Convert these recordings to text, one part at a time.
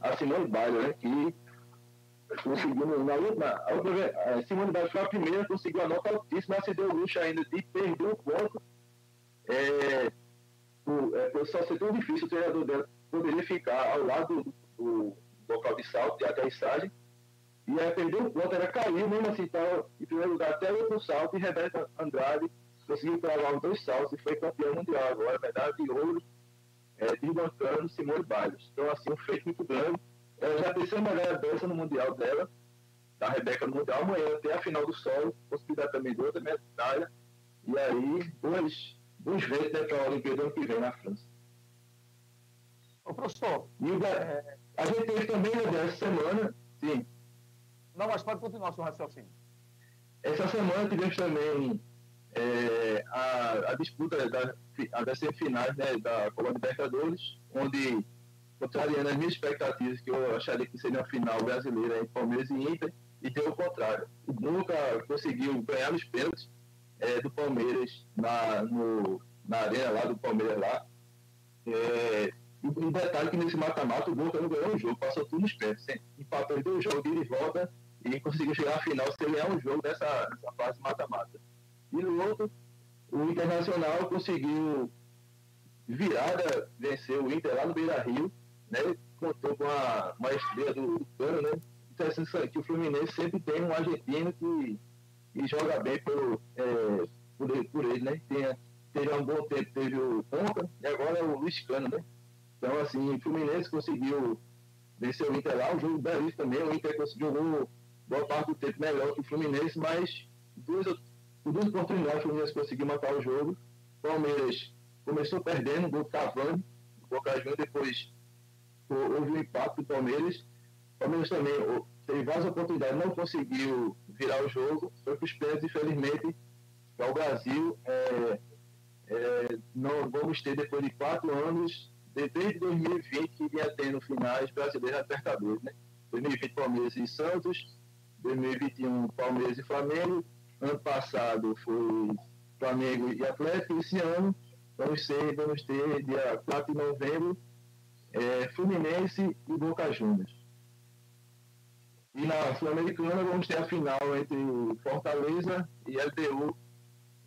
a Simone Biles, né, que conseguiu na última, a vez, a Simone Biles foi a primeira, conseguiu a nota altíssima, mas se deu o luxo ainda de perder um ponto. É, o, é, só ser tão difícil o treinador dela poderia ficar ao lado do, do local de salto, de aterrissagem, e aí perdeu o ponto, ela caiu, mesmo assim, estava em primeiro lugar até o outro salto, e Rebeca Andrade conseguiu travar os dois saltos e foi campeão mundial agora, medalha de ouro, é, desbancando Simone Biles. Então, assim, um feito muito grande. Ela já tem a medalha dessa no Mundial dela, da Rebeca no Mundial. Amanhã tem a final do solo, possibilidade também de outra medalha. E aí, dois, dois vezes né, para a Olimpíada ano que vem na França. Ô, professor. E o, é... a gente teve também, né, dessa semana, sim. Não, mas pode continuar seu raciocínio. Essa semana tivemos também é, a, a, disputa da, das semifinais né, da Copa Libertadores, onde, contrariando as minhas expectativas, que eu acharia que seria uma final brasileira entre Palmeiras e Inter, e deu o contrário. O conseguiu ganhar os pênaltis é, do Palmeiras na, no, na arena lá do Palmeiras lá. É, um detalhe que nesse mata-mata o Boca não ganhou o jogo, passou tudo nos pés. Empatou dois jogos de volta e conseguiu chegar à final sem ganhar um jogo dessa, dessa fase mata-mata. E no outro, o Internacional conseguiu virada, vencer o Inter lá no Beira Rio, né? Contou com a maestria do, Cano, né? Interessante que o Fluminense sempre tem um argentino que, que joga bem por, é, por, ele, por ele, né? Teve um bom tempo, teve o Ponta e agora é o Luiz Cano, né? Então, assim, o Fluminense conseguiu vencer o Inter lá, o jogo belíssimo também, o Inter conseguiu um boa parte do tempo melhor que o Fluminense, mas duas por duas oportunidades, o Fluminense conseguiu matar o jogo. O Palmeiras começou perdendo, gol Cavani, o Boca Juniors, depois houve um impacto do Palmeiras. O Palmeiras também teve várias oportunidades, não conseguiu virar o jogo, foi para os pênaltis, infelizmente, para o Brasil. É, é, não vamos ter, depois de quatro anos, desde 2020, que vinha tendo finais brasileiras Libertadores, né? 2020 Palmeiras e Santos, 2021 Palmeiras e Flamengo, Ano passado foi Flamengo e Atlético. Esse ano vamos, ser, vamos ter, dia 4 de novembro, é, Fluminense e Boca Juniors. E na Sul-Americana vamos ter a final entre Fortaleza e LDU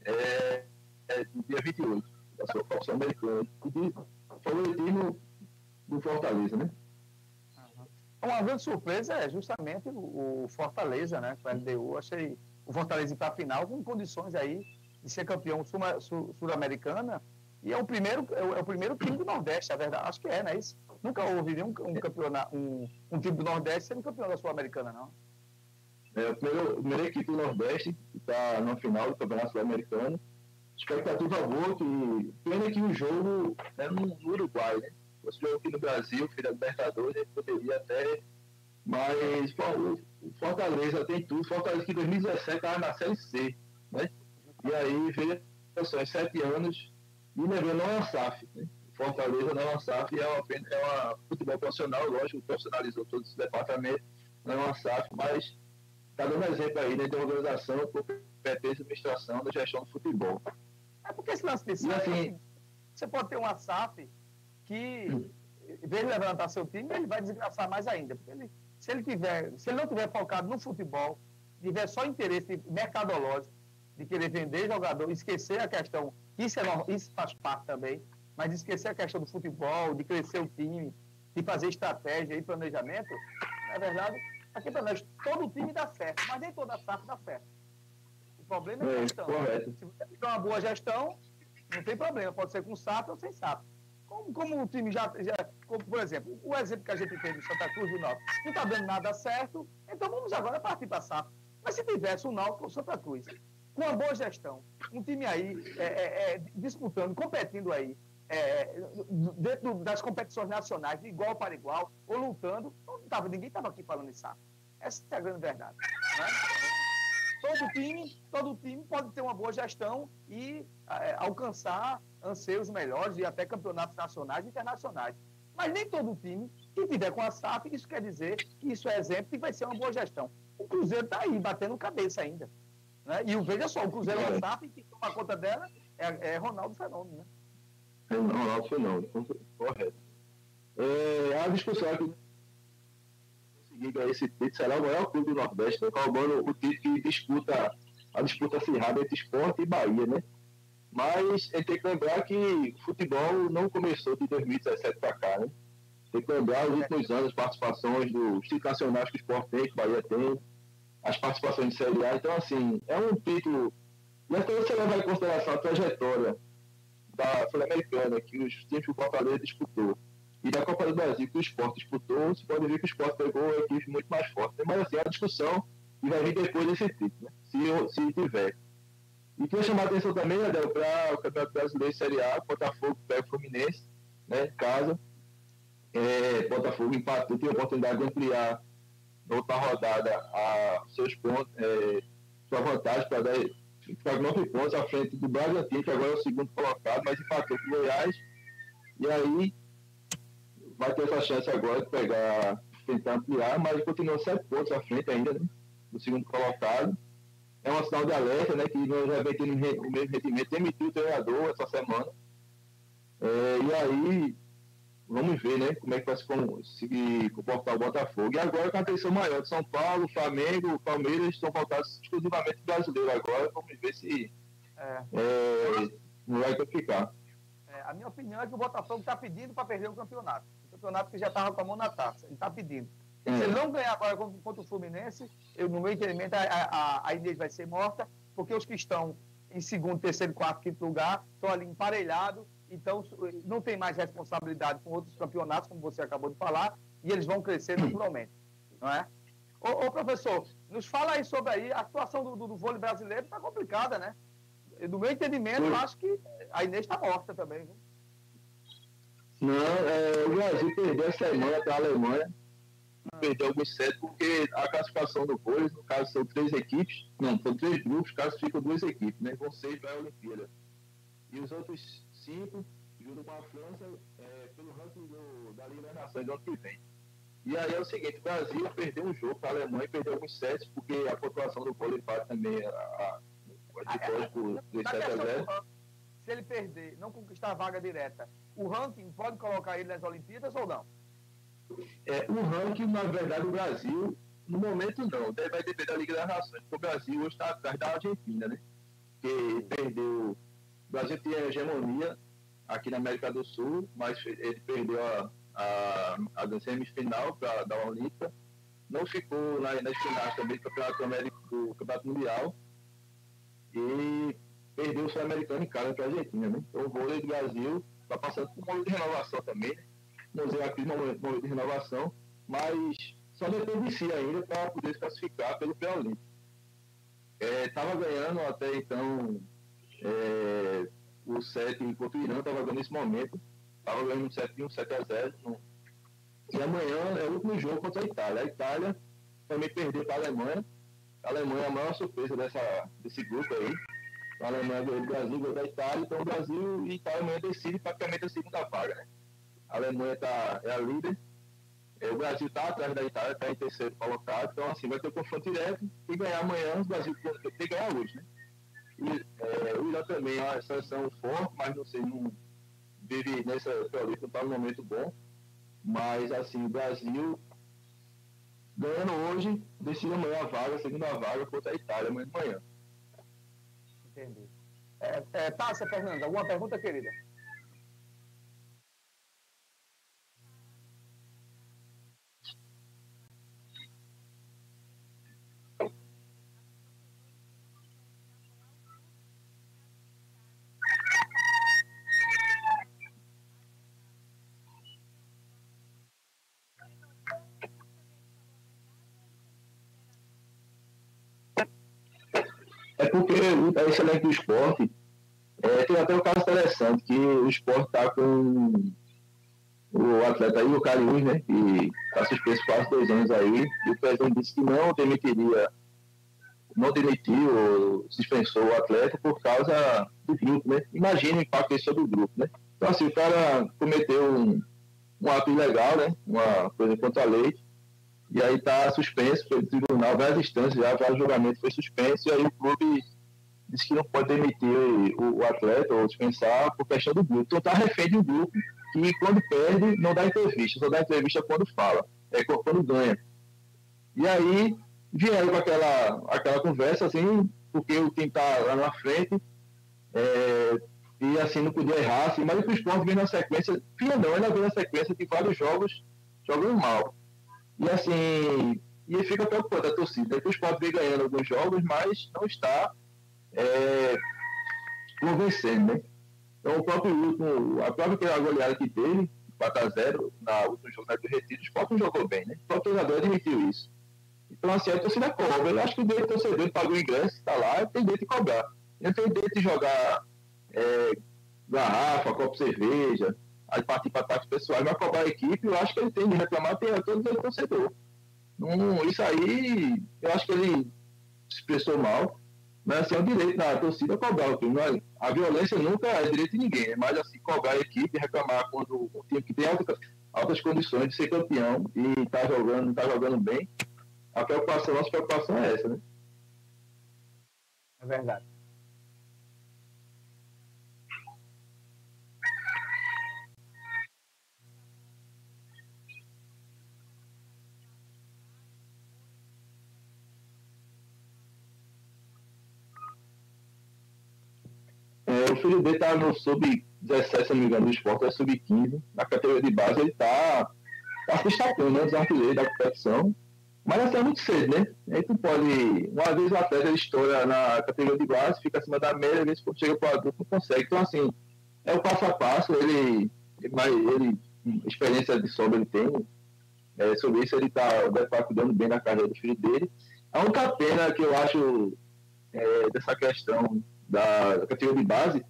é, é, dia 28, da Sul-Americana. E favoritismo do Fortaleza, né? Uma grande surpresa é justamente o Fortaleza, né? Com a LDU. Achei o Fortaleza para a final com condições aí de ser campeão sul-americana. E é o primeiro é o, é o, primeiro time do Nordeste, a verdade. Acho que é, não é isso? Nunca houve nenhum um, campeonato, um, um time do Nordeste sendo campeão da Sul-Americana, não. É, a primeira, primeira equipe do Nordeste está na final do Campeonato Sul-Americano. Expectativa boa, que pena que o jogo é no, Uruguai, né? Se fosse jogo aqui no Brasil, filho da Libertadores, ele poderia até. Mas o Fortaleza tem tudo. Fortaleza que em 2017 estava na Série C, né? E aí veio só, sete anos e levou não é uma SAF. Né? Fortaleza não é uma SAF, é uma, é uma futebol profissional, lógico, profissionalizou todo esse departamento, não é uma SAF, mas está dando exemplo aí né, de organização, competência, administração da gestão do futebol. É porque esse lance de SAF, assim, você pode ter uma SAF que, em vez de levantar seu time, ele vai desgraçar mais ainda, porque ele se ele, tiver, se ele não tiver focado no futebol, tiver só interesse mercadológico, de querer vender jogador, esquecer a questão, isso, é, isso faz parte também, mas esquecer a questão do futebol, de crescer o time, de fazer estratégia e planejamento, na verdade, aqui para nós, todo time dá certo, mas nem toda a SAF dá certo. O problema é a gestão. Se você tiver uma boa gestão, não tem problema, pode ser com SAF ou sem SAF. Como, como o time já, já como, por exemplo, o exemplo que a gente tem do Santa Cruz do Náutico, não está dando nada certo, então vamos agora partir para SAF. Mas se tivesse o Náutico ou Santa Cruz, com uma boa gestão, um time aí é, é, é, disputando, competindo aí, é, dentro das competições nacionais, de igual para igual, ou lutando, não tava, ninguém estava aqui falando SAF. Essa é a grande verdade. Né? Todo time, todo time pode ter uma boa gestão e é, alcançar anseios melhores e até campeonatos nacionais e internacionais. Mas nem todo time que tiver com a SAF, isso quer dizer que isso é exemplo e vai ser uma boa gestão. O Cruzeiro está aí, batendo cabeça ainda. Né? E o, veja só, o Cruzeiro é uma SAF e quem toma conta dela é, é Ronaldo Fenômeno. Né? É Ronaldo Fenômeno, correto. É, a discussão aqui conseguir esse título será o maior clube do Nordeste, né, roubando o título que disputa a disputa acirrada entre esporte e Bahia, né? Mas gente tem que lembrar que futebol não começou de 2017 para cá, né? Tem que lembrar os últimos anos, participações dos títulos nacionais que o esporte tem, que o Bahia tem, as participações de Série A. Então, assim, é um título. E até você levar em consideração a trajetória da Sul-Americana, que os times que o Fortaleza disputou, e da Copa do Brasil, que o esporte disputou, você pode ver que o esporte pegou equipes muito mais fortes. Né? Mas, assim, é uma discussão que vai vir depois desse título, né? se, se tiver. E queria chamar a atenção também, Adel, para o Campeonato Brasileiro Série A, Botafogo pega o Fluminense, né, casa. É, Botafogo empatou, tem a oportunidade de ampliar na outra rodada a seus pontos, é, sua vantagem para dar ficar nove pontos à frente do Bragantino, que agora é o segundo colocado, mas empatou com o Goiás. E aí vai ter essa chance agora de pegar, tentar ampliar, mas continua sete pontos à frente ainda, né, do segundo colocado é uma sinal de alerta, né? Que nós já vem tendo o mesmo rendimento, demitiu o treinador essa semana. É, e aí, vamos ver, né? Como é que vai se, comportar o Botafogo. E agora com a atenção maior de São Paulo, Flamengo, Palmeiras estão voltados exclusivamente brasileiro agora. Vamos ver se é. É, não vai ficar. É, a minha opinião é que o Botafogo está pedindo para perder o campeonato. Campeonato que já estava com a mão na taça. Ele está pedindo. Se ele não ganhar agora contra o Fluminense, eu, no meu entendimento, a, a, a Inês vai ser morta, porque os que estão em segundo, terceiro, quarto, quinto lugar estão ali emparelhados, então não tem mais responsabilidade com outros campeonatos, como você acabou de falar, e eles vão crescer naturalmente, não é? Ô, ô, professor, nos fala aí sobre aí, a situação do, do, do vôlei brasileiro está complicada, né? Do meu entendimento, eu acho que a Inês está morta também. Viu? Não, é, o Brasil perdeu a semana para a Alemanha, perdeu alguns sets, porque a classificação do vôlei, no caso, são três equipes, não, são três grupos, classificam duas equipes, né? Vão seis para a Olimpíada. E os outros cinco, junto com a França, é, pelo ranking do, da Liga das Nações do ano que vem. E aí é o seguinte, o Brasil perdeu um jogo para a Alemanha, perdeu alguns sets, porque a pontuação do vôlei também a, a, a vitória por 3 7 a 0. Se ele perder, não conquistar a vaga direta, o ranking pode colocar ele nas Olimpíadas ou não? É, o ranking, na verdade, o Brasil, no momento não, vai depender da Liga das Nações, porque o Brasil hoje está atrás da Argentina, né? Que perdeu. O Brasil tinha hegemonia aqui na América do Sul, mas ele perdeu a, a, a semifinal para da Olímpica, não ficou na, nas finais também do Campeonato, América, do Campeonato Mundial e perdeu o Sul-Americano em casa para a Argentina, né? Então o vôlei do Brasil está passando por uma renovação também, né? museu aqui no momento de renovação, mas só depende de si ainda para poder se classificar pelo pré-olímpico. Estava é, ganhando até então é, o 7 enquanto o Irã estava ganhando nesse momento. Estava ganhando um 7 1, 7 a 0. No... E amanhã é o último jogo contra a Itália. A Itália também perdeu para a Alemanha. A Alemanha é a maior surpresa dessa, desse grupo aí. A Alemanha ganhou o Brasil, ganhou da Itália, então o Brasil e Itália amanhã decidem praticamente a segunda vaga, né? a Alemanha tá, é a líder, é, o Brasil está atrás da Itália, está em terceiro colocado, então assim, vai ter um confronto direto, e ganhar amanhã, o Brasil tem que ganhar hoje, né? E, é, o Irã também é uma seleção forte, mas não sei, não vive nessa teoria, não está num momento bom, mas assim, o Brasil ganhando hoje, decide amanhã a vaga, a segunda vaga contra a Itália, amanhã de manhã. Entendi. É, é, Tássia, Fernanda, alguma pergunta, querida? É porque é excelente do esporte. É, tem até um caso interessante, que o esporte está com o atleta aí, o Cariús, né? Que está suspenso quase dois anos aí, e o presidente disse que não demitiria, não demitiu ou dispensou o atleta por causa do grupo, né? Imagina o impacto isso sobre o grupo, né? Então assim, o cara cometeu um, um ato ilegal, né? Uma coisa contra a lei, e aí está suspenso pelo tribunal, várias instâncias já, vários julgamentos foi suspenso, e aí o clube disse que não pode demitir o, o atleta ou dispensar por questão do grupo. Então está refém do grupo, que quando perde não dá entrevista, só dá entrevista quando fala, é quando ganha. E aí vieram com aquela, aquela conversa, assim, porque o time está lá na frente, é, e assim não podia errar, assim, mas o esporte vem na sequência, filha não, ela vem na sequência de vários jogos jogando mal. E assim, e fica preocupante a torcida. O esporte vem ganhando alguns jogos, mas não está é, convencendo, né? Então o próprio último, a própria goleada que teve, 4x0 na última jornada do Retiro, o esporte não jogou bem, né? O próprio jogador admitiu isso. Então, assim, a torcida cobra. Eu acho que o direito do torcedor pagou o ingresso, está lá, tem direito de cobrar. Ele tem direito de jogar é, garrafa, copo de cerveja, aí partir para ataques pessoais, mas cobrar a equipe, eu acho que ele tem de reclamar, tem a todo o torcedor. Não, isso aí, eu acho que ele se expressou mal, mas assim, é o direito da torcida cobrar o time. É, a violência nunca é direito de ninguém, é mais assim, cobrar a equipe, reclamar quando o time que tem altas, altas condições de ser campeão e está jogando, não está jogando bem, a preocupação, a nossa preocupação é essa, né? É verdade. É, o filho dele está no sub-17, se não me engano, do esporte, é sub-15, na categoria de base, ele está tá se destacando, né, dos artilheiros da competição, mas assim é muito cedo, né? A gente não pode. Uma vez o atleta estoura na categoria de base, fica acima da média, às vezes chega para o adulto não consegue. Então, assim, é o passo a passo, ele, ele, ele experiência de sobra ele tem. É, sobre isso ele está tá cuidando bem da carreira do filho dele. A única pena que eu acho é, dessa questão da, categoria de base,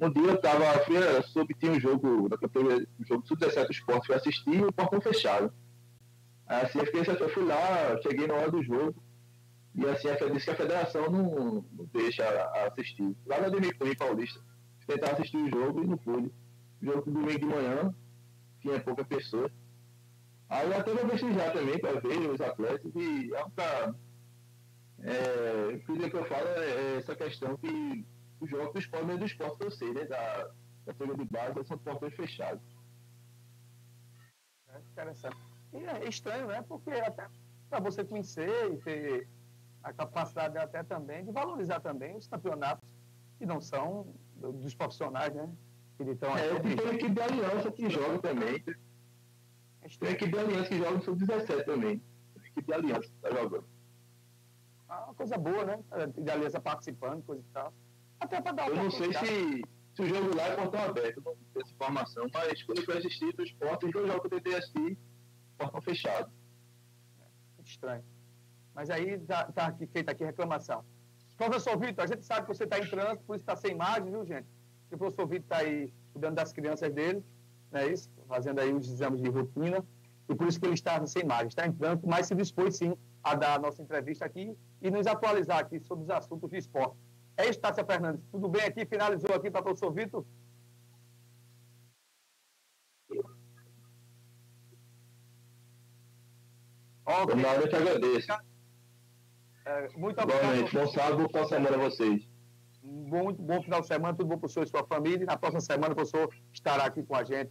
um dia eu estava, soube tinha um jogo da categoria, um jogo sub-17 esporte, fui assistir e o portão fechado. Assim, eu, fiquei, eu fui lá, cheguei na hora do jogo, e assim, disse que a federação não, não deixa assistir. Lá na Demicunha Paulista, tentar assistir o jogo e não pude. O jogo domingo de manhã, tinha pouca pessoa. Aí eu até vou prestigiar também para ver os atletas e é uma é, o que eu falo é, é essa questão que os jogos do esporte, mesmo do esporte que eu sei, né, da, da de base, são portões fechados. É interessante. E é estranho, né? Porque até para você conhecer e ter a capacidade até também de valorizar também os campeonatos que não são dos profissionais, né? Que estão é, tem a equipe de aliança que joga também. É tem a equipe de aliança que joga no sub-17 também. Tem a equipe de aliança que está jogando. Ah, uma coisa boa, né? Aliança participando, coisa e tal. Até para dar Eu não sei se, se o jogo lá é portão aberto, não tenho essa informação, mas quando eu fui assistir do esporte, os dois jogos que eu tentei assistir portão fechado. É, estranho. Mas aí está tá aqui, feita aqui a reclamação. Professor Vitor, a gente sabe que você está em trânsito, por isso está sem imagem, viu, gente? o professor Vitor está aí cuidando das crianças dele, não é isso? Fazendo aí os exames de rotina, e por isso que ele está sem imagem, está em trânsito, mas se dispôs sim a dar a nossa entrevista aqui e nos atualizar aqui sobre os assuntos de esporte. É isso, Tássia Fernandes. Tudo bem aqui? Finalizou aqui para o professor Vitor? Okay. Eu te agradeço. É, muito obrigado. Bom sábado, bom de semana a vocês. Muito bom final de semana, tudo bom para o senhor e sua família. Na próxima semana o professor estará aqui com a gente,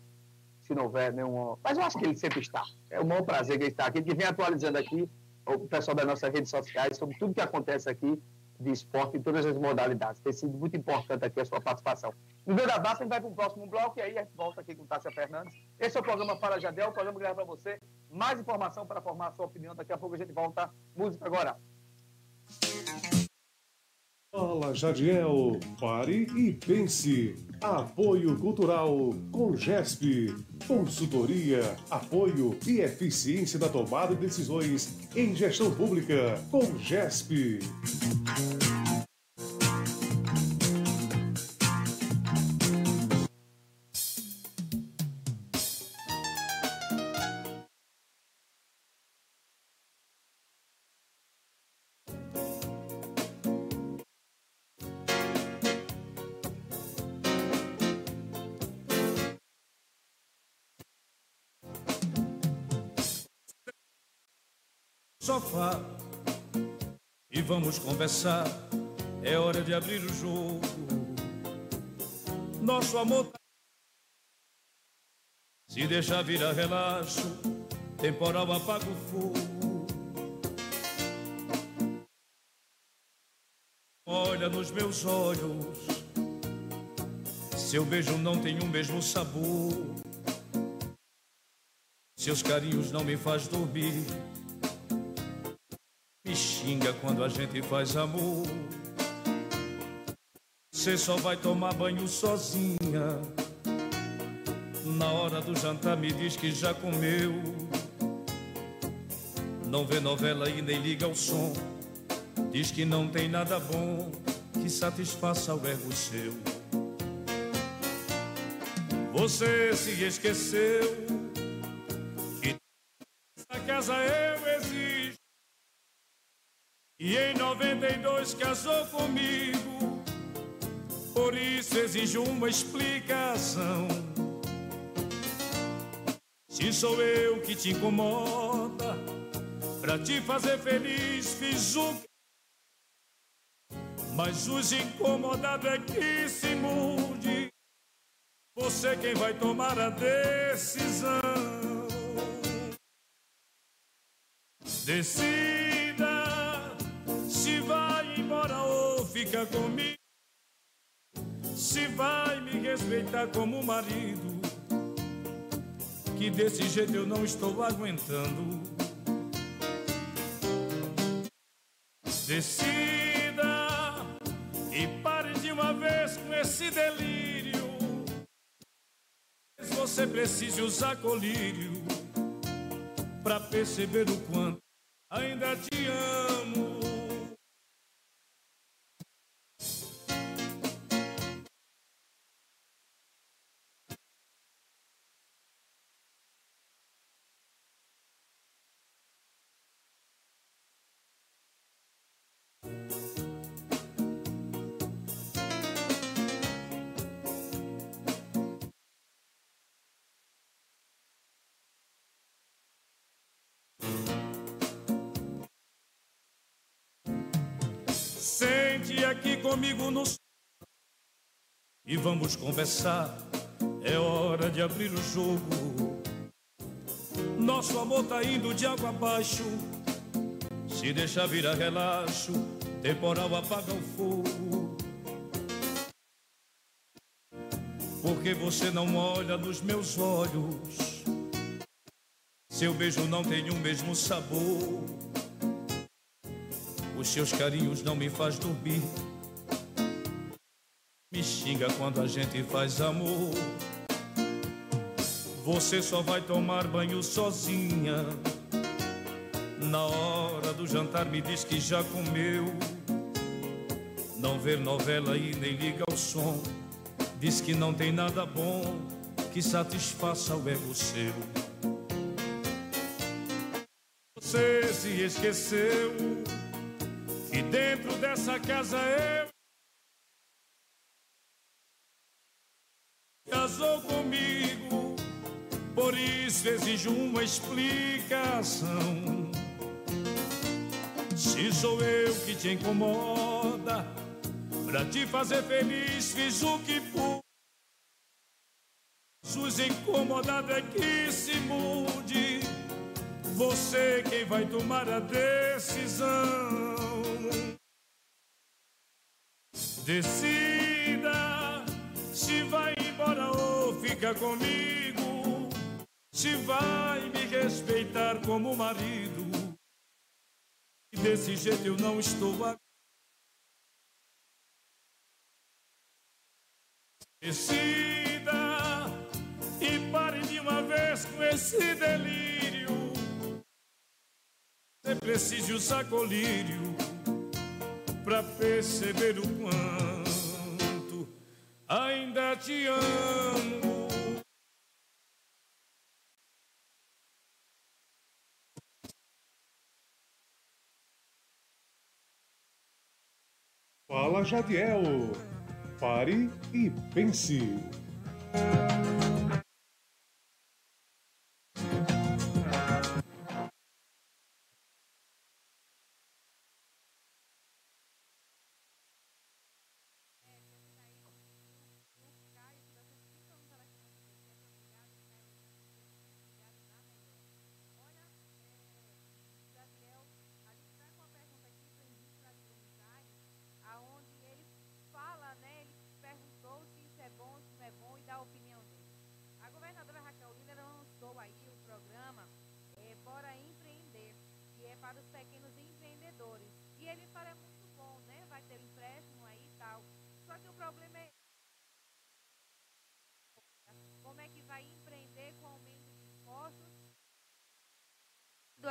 se não houver nenhum. Mas eu acho que ele sempre está. É um bom prazer que ele está aqui, que vem atualizando aqui o pessoal das nossas redes sociais sobre tudo que acontece aqui de esporte em todas as modalidades. Tem sido muito importante aqui a sua participação. No meio da base, a gente vai para o próximo bloco e aí a gente volta aqui com Tássia Fernandes. Esse é o programa Fala Jadel, o programa que leva para você mais informação para formar a sua opinião. Daqui a pouco a gente volta. Música agora. Fala Jadiel, pare e pense. Apoio Cultural com GESP. Consultoria, apoio e eficiência da tomada de decisões em gestão pública com conversar. É hora de abrir o jogo. Nosso amor. Tá Se deixar virar relaxo, temporal apaga o fogo. Olha nos meus olhos, seu beijo não tem o mesmo sabor. Seus carinhos não me faz dormir. Xinga quando a gente faz amor. Você só vai tomar banho sozinha na hora do jantar me diz que já comeu. Não vê novela e nem liga o som. Diz que não tem nada bom que satisfaça o ego seu. Você se esqueceu que essa casa eu 92 casou comigo. Por isso exijo uma explicação. Se sou eu que te incomoda, pra te fazer feliz fiz o que. Mas os incomodados é que se mude. Você quem vai tomar a decisão. Decida fica comigo. Se vai me respeitar como marido que desse jeito eu não estou aguentando. Decida e pare de uma vez com esse delírio. Você precisa usar colírio para perceber o quanto ainda te amo. Sente aqui comigo no e vamos conversar. É hora de abrir o jogo. Nosso amor tá indo de água abaixo. Se deixar virar relaxo, temporal apaga o fogo. Porque você não olha nos meus olhos. Seu beijo não tem o mesmo sabor. Os seus carinhos não me faz dormir. Me xinga quando a gente faz amor. Você só vai tomar banho sozinha. Na hora do jantar me diz que já comeu. Não vê novela e nem liga o som. Diz que não tem nada bom que satisfaça o ego seu. Você se esqueceu que dentro dessa casa eu casou comigo, por isso exijo uma explicação. Se sou eu que te incomoda, pra te fazer feliz fiz o que pude. Os incomodados é que se mude, você quem vai tomar a decisão. Decida se vai embora ou fica comigo. Se vai me respeitar como marido. E desse jeito eu não estou a... Decida e pare de uma vez com esse delírio. Você precisa usar colírio pra perceber o quanto ainda te amo. Fala Jadiel. Pare e pense.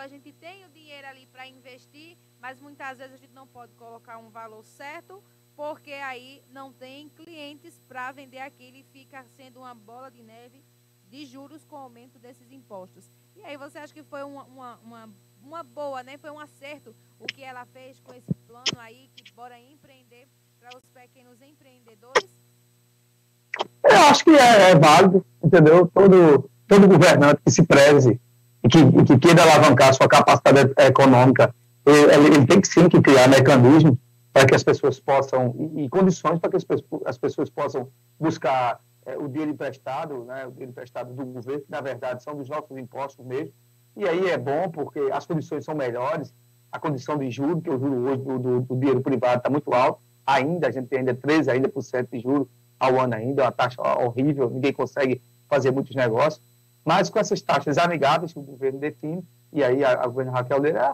A gente tem o dinheiro ali para investir, mas muitas vezes a gente não pode colocar um valor certo, porque aí não tem clientes para vender aquilo e fica sendo uma bola de neve de juros com o aumento desses impostos. E aí você acha que foi uma, uma, uma, uma boa, né? Foi um acerto o que ela fez com esse plano aí, que bora empreender para os pequenos empreendedores? Eu acho que é, é, válido, entendeu? Todo, todo governante que se preze e que, que queira alavancar sua capacidade econômica, ele, ele tem que sim que criar mecanismos para que as pessoas possam, e, e condições para que as, as pessoas possam buscar é, o dinheiro emprestado, né, o dinheiro emprestado do governo, que na verdade são dos nossos impostos mesmo. E aí é bom porque as condições são melhores, a condição de juros, que o juro hoje do, do, do dinheiro privado está muito alto, ainda, a gente tem ainda 13% ainda por cento de juros ao ano ainda, é uma taxa horrível, ninguém consegue fazer muitos negócios, mas com essas taxas amigáveis que o governo define, e aí a, a governo Raquel dele é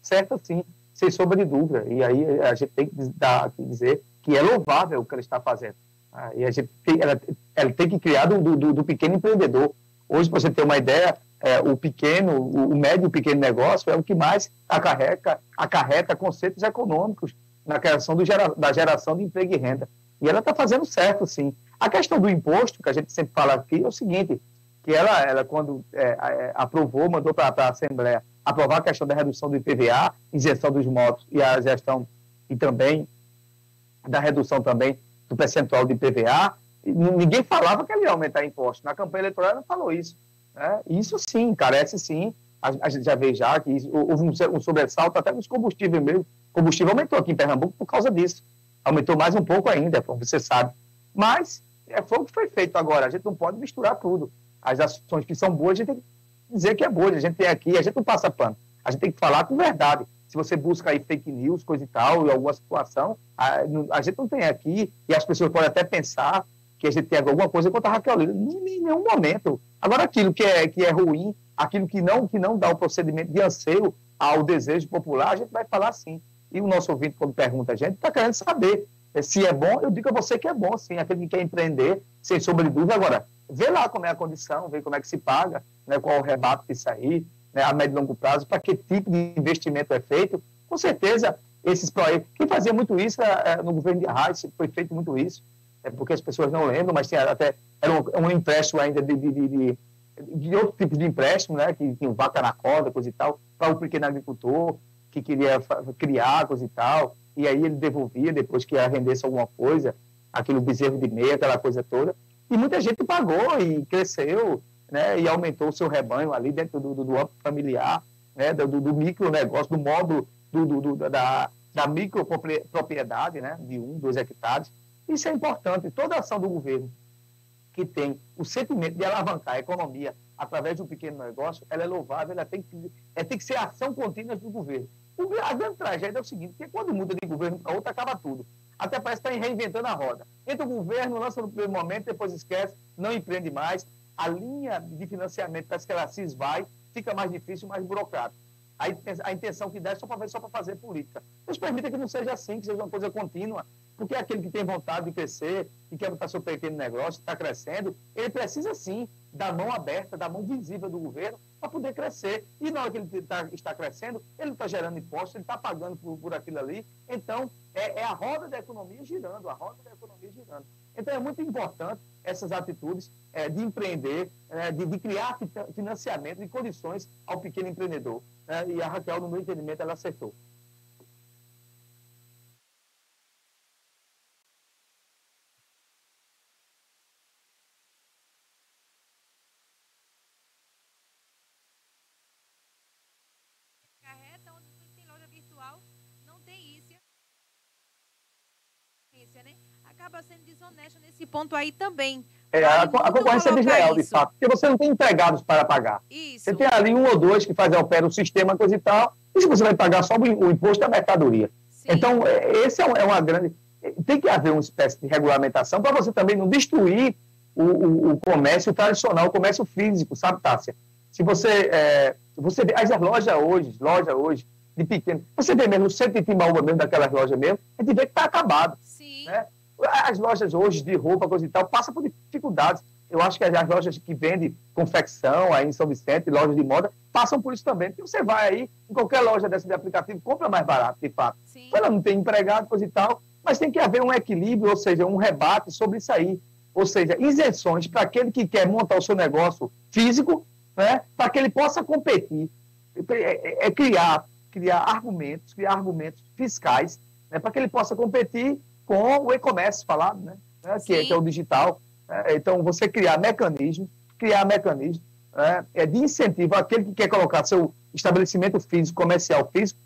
certa sim, sem sombra de dúvida, e aí a gente tem que dar, dizer que é louvável o que ela está fazendo. Ah, e a gente tem, ela, ela, tem que criar do, do, do, pequeno empreendedor. Hoje, para você ter uma ideia, é, o pequeno, o, médio e pequeno negócio é o que mais acarreta, acarreta conceitos econômicos na criação gera, da geração de emprego e renda. E ela está fazendo certo, sim. A questão do imposto, que a gente sempre fala aqui, é o seguinte, que ela, ela quando é, é, aprovou, mandou para a Assembleia aprovar a questão da redução do IPVA, isenção dos motos e a gestão, e também da redução também do percentual de IPVA, ninguém falava que ele ia aumentar imposto. Na campanha eleitoral não falou isso. Né? Isso sim, carece sim. A, a gente já vê já que isso, houve um, um, sobressalto até nos combustíveis mesmo. O combustível aumentou aqui em Pernambuco por causa disso. Aumentou mais um pouco ainda, como você sabe. Mas é, foi o que foi feito agora. A gente não pode misturar tudo. As ações que são boas, a gente tem que dizer que é boa. A gente tem aqui, a gente não passa pano. A gente tem que falar com verdade se você busca aí fake news, coisa e tal, em alguma situação, a, a, gente não tem aqui, e as pessoas podem até pensar que a gente tem alguma coisa contra a Raquel Lira. Em nenhum momento. Agora, aquilo que é, que é ruim, aquilo que não, que não dá o procedimento de anseio ao desejo popular, a gente vai falar sim. E o nosso ouvinte, quando pergunta a gente, está querendo saber se é bom. Eu digo a você que é bom, sim. Aquele que quer empreender, sem sombra de dúvida. Agora, vê lá como é a condição, vê como é que se paga, né, qual o rebate que sair, né, a médio e longo prazo, para que tipo de investimento é feito. Com certeza, esses projetos. Quem fazia muito isso é, no governo de Arraes, foi feito muito isso, é porque as pessoas não lembram, mas tinha até era um, um empréstimo ainda de, de, de, de, outro tipo de empréstimo, né, que tinha vaca na corda, coisa e tal, para o pequeno agricultor que queria criar, coisa e tal, e aí ele devolvia depois que rendesse alguma coisa, aquele bezerro de meia, aquela coisa toda. E muita gente pagou e cresceu, né, e aumentou o seu rebanho ali dentro do, do, do âmbito familiar, né, do, do micronegócio, do modo do, do, da, da micropropriedade, né, de um, dois hectares. Isso é importante. Toda ação do governo que tem o sentimento de alavancar a economia através de um pequeno negócio, ela é louvável, ela tem que, ela tem que ser ação contínua do governo. A grande tragédia é o seguinte, que quando muda de governo para outro, acaba tudo. Até parece que está reinventando a roda. Entra o governo, lança no primeiro momento, depois esquece, não empreende mais, a linha de financiamento parece que ela se esvai, fica mais difícil, mais burocrático. A, intenção que dá é só para fazer política. Deus permita que não seja assim, que seja uma coisa contínua, porque aquele que tem vontade de crescer e quer botar seu pequeno negócio, está crescendo, ele precisa sim da mão aberta, da mão visível do governo para poder crescer. E na hora que ele tá, está crescendo, ele está gerando impostos, ele está pagando por, por aquilo ali. Então, é, é a roda da economia girando, a roda da economia girando. Então, é muito importante essas atitudes é, de empreender, é, de, de, criar financiamento e condições ao pequeno empreendedor. Né? E a Raquel, no meu entendimento, ela acertou. Acaba sendo desonesto nesse ponto aí também. É, a, a concorrência é desleal, de fato, porque você não tem empregados para pagar. Isso. Você tem ali um ou dois que fazem, opera o sistema, coisa e tal, e se você vai pagar só o, imposto da mercadoria. Sim. Então, é, esse é, é, uma grande... Tem que haver uma espécie de regulamentação para você também não destruir o, o, o, comércio tradicional, o comércio físico, sabe, Tássia? Se você... É, você vê, as lojas hoje, loja hoje, de pequeno. Você vê mesmo o centro de Timbaúba mesmo, daquelas lojas mesmo, a gente vê que está acabado. Sim. Né? As lojas hoje de roupa, coisa e tal, passam por dificuldades. Eu acho que as lojas que vendem confecção aí em São Vicente, lojas de moda, passam por isso também. Porque você vai aí, em qualquer loja dessa de aplicativo, compra mais barato, de fato. Sim. Ela não tem empregado, coisa e tal, mas tem que haver um equilíbrio, ou seja, um rebate sobre isso aí. Ou seja, isenções para aquele que quer montar o seu negócio físico, né, para que ele possa competir. É, é, é criar, criar argumentos, criar argumentos fiscais, né, para que ele possa competir com o e-commerce falado, né, né que, é, que, é, o digital. É, então, você criar mecanismos, criar mecanismos né, é, de incentivo àquele que quer colocar seu estabelecimento físico, comercial físico,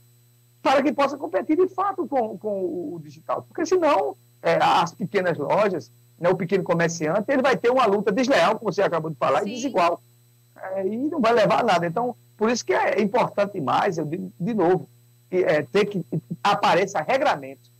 para que possa competir de fato com, com o digital. Porque senão, é, as pequenas lojas, né, o pequeno comerciante, ele vai ter uma luta desleal, como você acabou de falar, Sim. e desigual. É, e não vai levar a nada. Então, por isso que é importante mais, eu digo de novo, é, ter que apareça regramentos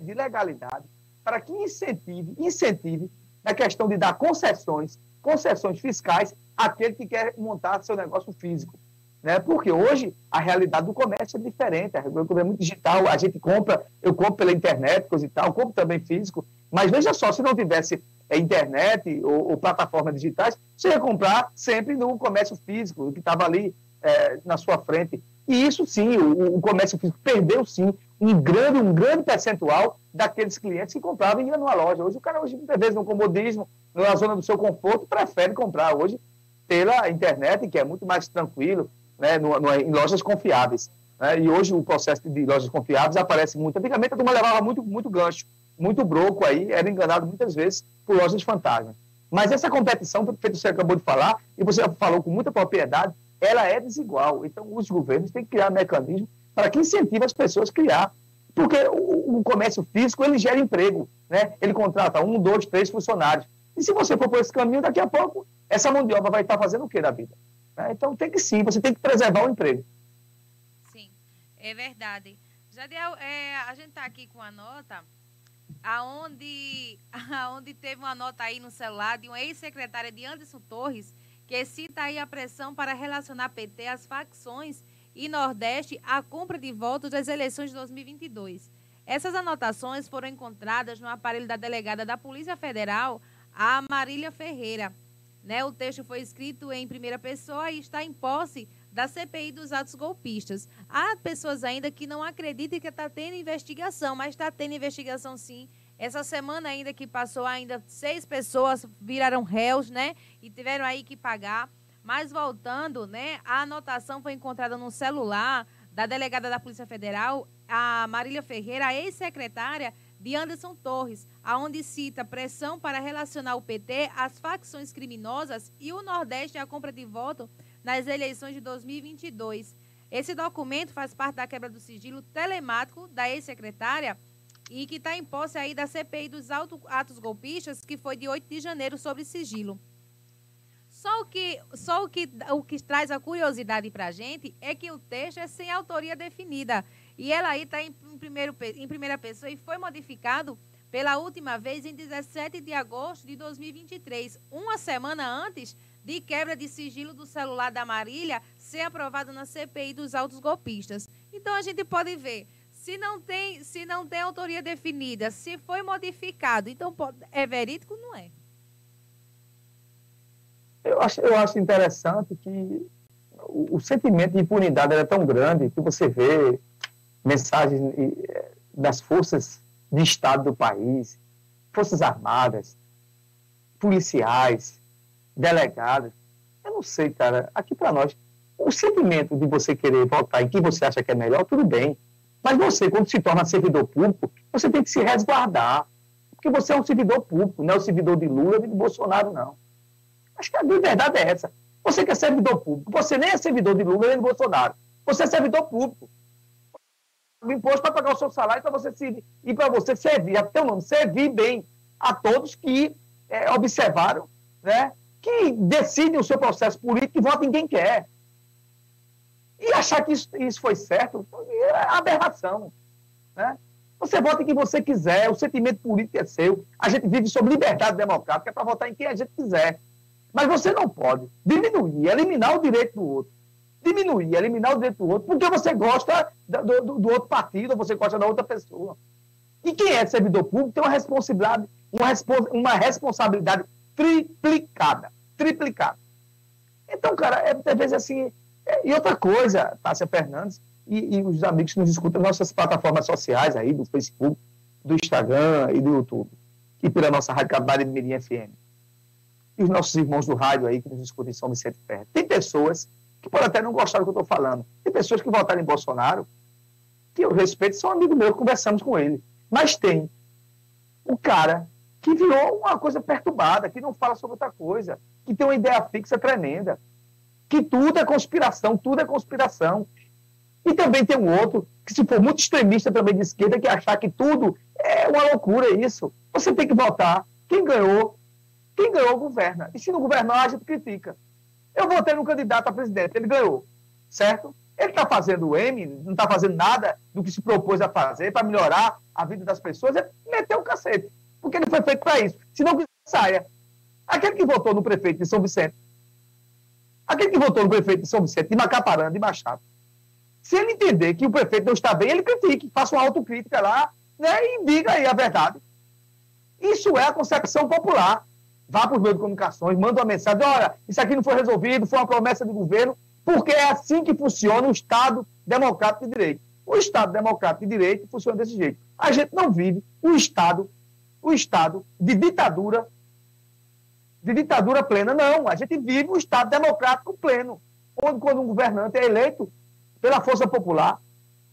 de legalidade para que incentive, incentive na questão de dar concessões, concessões fiscais àquele que quer montar seu negócio físico. Né? Porque hoje a realidade do comércio é diferente, a é muito digital, a gente compra, eu compro pela internet, coisa e tal, compro também físico, mas veja só, se não tivesse é, internet ou, ou, plataformas digitais, você ia comprar sempre no comércio físico, que estava ali é, na sua frente. E isso sim, o, o, comércio físico perdeu sim um grande, um grande percentual daqueles clientes que compravam e iam numa loja. Hoje o cara, hoje, muitas vezes, no comodismo, na zona do seu conforto, prefere comprar hoje pela internet, que é muito mais tranquilo, né, no, no, em lojas confiáveis. Né? E hoje o processo de lojas confiáveis aparece muito. Antigamente a turma levava muito, muito gancho, muito broco aí, era enganado muitas vezes por lojas fantasma. Mas essa competição, que você acabou de falar, e você falou com muita propriedade, ela é desigual. Então, os governos têm que criar mecanismos para que incentive as pessoas a criar. Porque o, o, comércio físico, ele gera emprego. Né? Ele contrata um, dois, três funcionários. E se você for por esse caminho, daqui a pouco, essa mão de obra vai estar fazendo o que da vida? Né? Então, tem que sim, você tem que preservar o emprego. Sim, é verdade. Jadiel, é, a gente está aqui com a nota aonde, aonde teve uma nota aí no celular de uma ex-secretária de Anderson Torres, que cita aí a pressão para relacionar PT às facções e Nordeste à compra de votos das eleições de 2022. Essas anotações foram encontradas no aparelho da delegada da Polícia Federal, a Marília Ferreira. Né? O texto foi escrito em primeira pessoa e está em posse da CPI dos atos golpistas. Há pessoas ainda que não acreditam que está tendo investigação, mas está tendo investigação sim. Essa semana ainda que passou, ainda seis pessoas viraram réus, né? E tiveram aí que pagar. Mas voltando, né? A anotação foi encontrada no celular da delegada da Polícia Federal, a Marília Ferreira, ex-secretária de Anderson Torres, aonde cita pressão para relacionar o PT às facções criminosas e o Nordeste à compra de voto nas eleições de 2022. Esse documento faz parte da quebra do sigilo telemático da ex-secretária e que está em posse aí da CPI dos atos golpistas, que foi de 8 de janeiro, sobre sigilo. Só o que, só o que, o que traz a curiosidade para a gente é que o texto é sem autoria definida. E ela aí está em, primeiro, em primeira pessoa e foi modificado pela última vez em 17 de agosto de 2023, uma semana antes de quebra de sigilo do celular da Marília ser aprovado na CPI dos autos golpistas. Então a gente pode ver, se não tem, se não tem autoria definida, se foi modificado, então é verídico não é? Eu acho, eu acho interessante que o, o sentimento de impunidade era tão grande que você vê mensagens eh, das forças de Estado do país, forças armadas, policiais, delegados. Eu não sei, cara. Aqui para nós, o sentimento de você querer votar em quem você acha que é melhor, tudo bem. Mas você, quando se torna servidor público, você tem que se resguardar. Porque você é um servidor público, não é o servidor de Lula nem de Bolsonaro, não. Acho que a verdade é essa. Você que é servidor público, você nem é servidor de Lula nem de Bolsonaro. Você é servidor público o imposto para pagar o seu salário para você servir, e para você servir, até o nome, servir bem a todos que é, observaram, né, que decidem o seu processo político e votam em quem quer. E achar que isso, isso foi certo é aberração. Né? Você vota em quem você quiser, o sentimento político é seu. A gente vive sob liberdade democrática para votar em quem a gente quiser. Mas você não pode diminuir, eliminar o direito do outro diminuir, eliminar o direito do outro, porque você gosta do, do, do outro partido, ou você gosta da outra pessoa. E quem é servidor público tem uma responsabilidade, uma, uma responsabilidade triplicada. Triplicada. Então, cara, é muitas vezes assim. É, e outra coisa, Tássia Fernandes, e, e, os amigos que nos escutam nas nossas plataformas sociais aí, do Facebook, do Instagram e do YouTube, e pela nossa Rádio Cabade de Mirim FM. E os nossos irmãos do rádio aí que nos escutam em São Vicente Ferro. Tem pessoas que podem até não gostar do que eu estou falando. Tem pessoas que votaram em Bolsonaro, que eu respeito, são amigos meus, conversamos com ele. Mas tem o cara que virou uma coisa perturbada, que não fala sobre outra coisa, que tem uma ideia fixa tremenda, que tudo é conspiração, tudo é conspiração. E também tem um outro, que se for muito extremista também de esquerda, que achar que tudo é uma loucura isso. Você tem que votar. Quem ganhou, quem ganhou governa. E se não governar, a gente critica. Eu votei no candidato a presidente, ele ganhou, certo? Ele está fazendo o M, não está fazendo nada do que se propôs a fazer para melhorar a vida das pessoas, ele meteu o cacete. Porque ele foi feito para isso. Se não saia. Aquele que votou no prefeito de São Vicente, aquele que votou no prefeito de São Vicente, de Macaparana, de Machado, se ele entender que o prefeito não está bem, ele critique, faça uma autocrítica lá né, e diga aí a verdade. Isso é a concepção popular. Vá para os meios de comunicações, manda uma mensagem: olha, isso aqui não foi resolvido, foi uma promessa de governo, porque é assim que funciona o Estado democrático de direito. O Estado democrático de direito funciona desse jeito. A gente não vive o Estado, o Estado de ditadura, de ditadura plena, não. A gente vive o Estado democrático pleno, onde quando um governante é eleito pela força popular,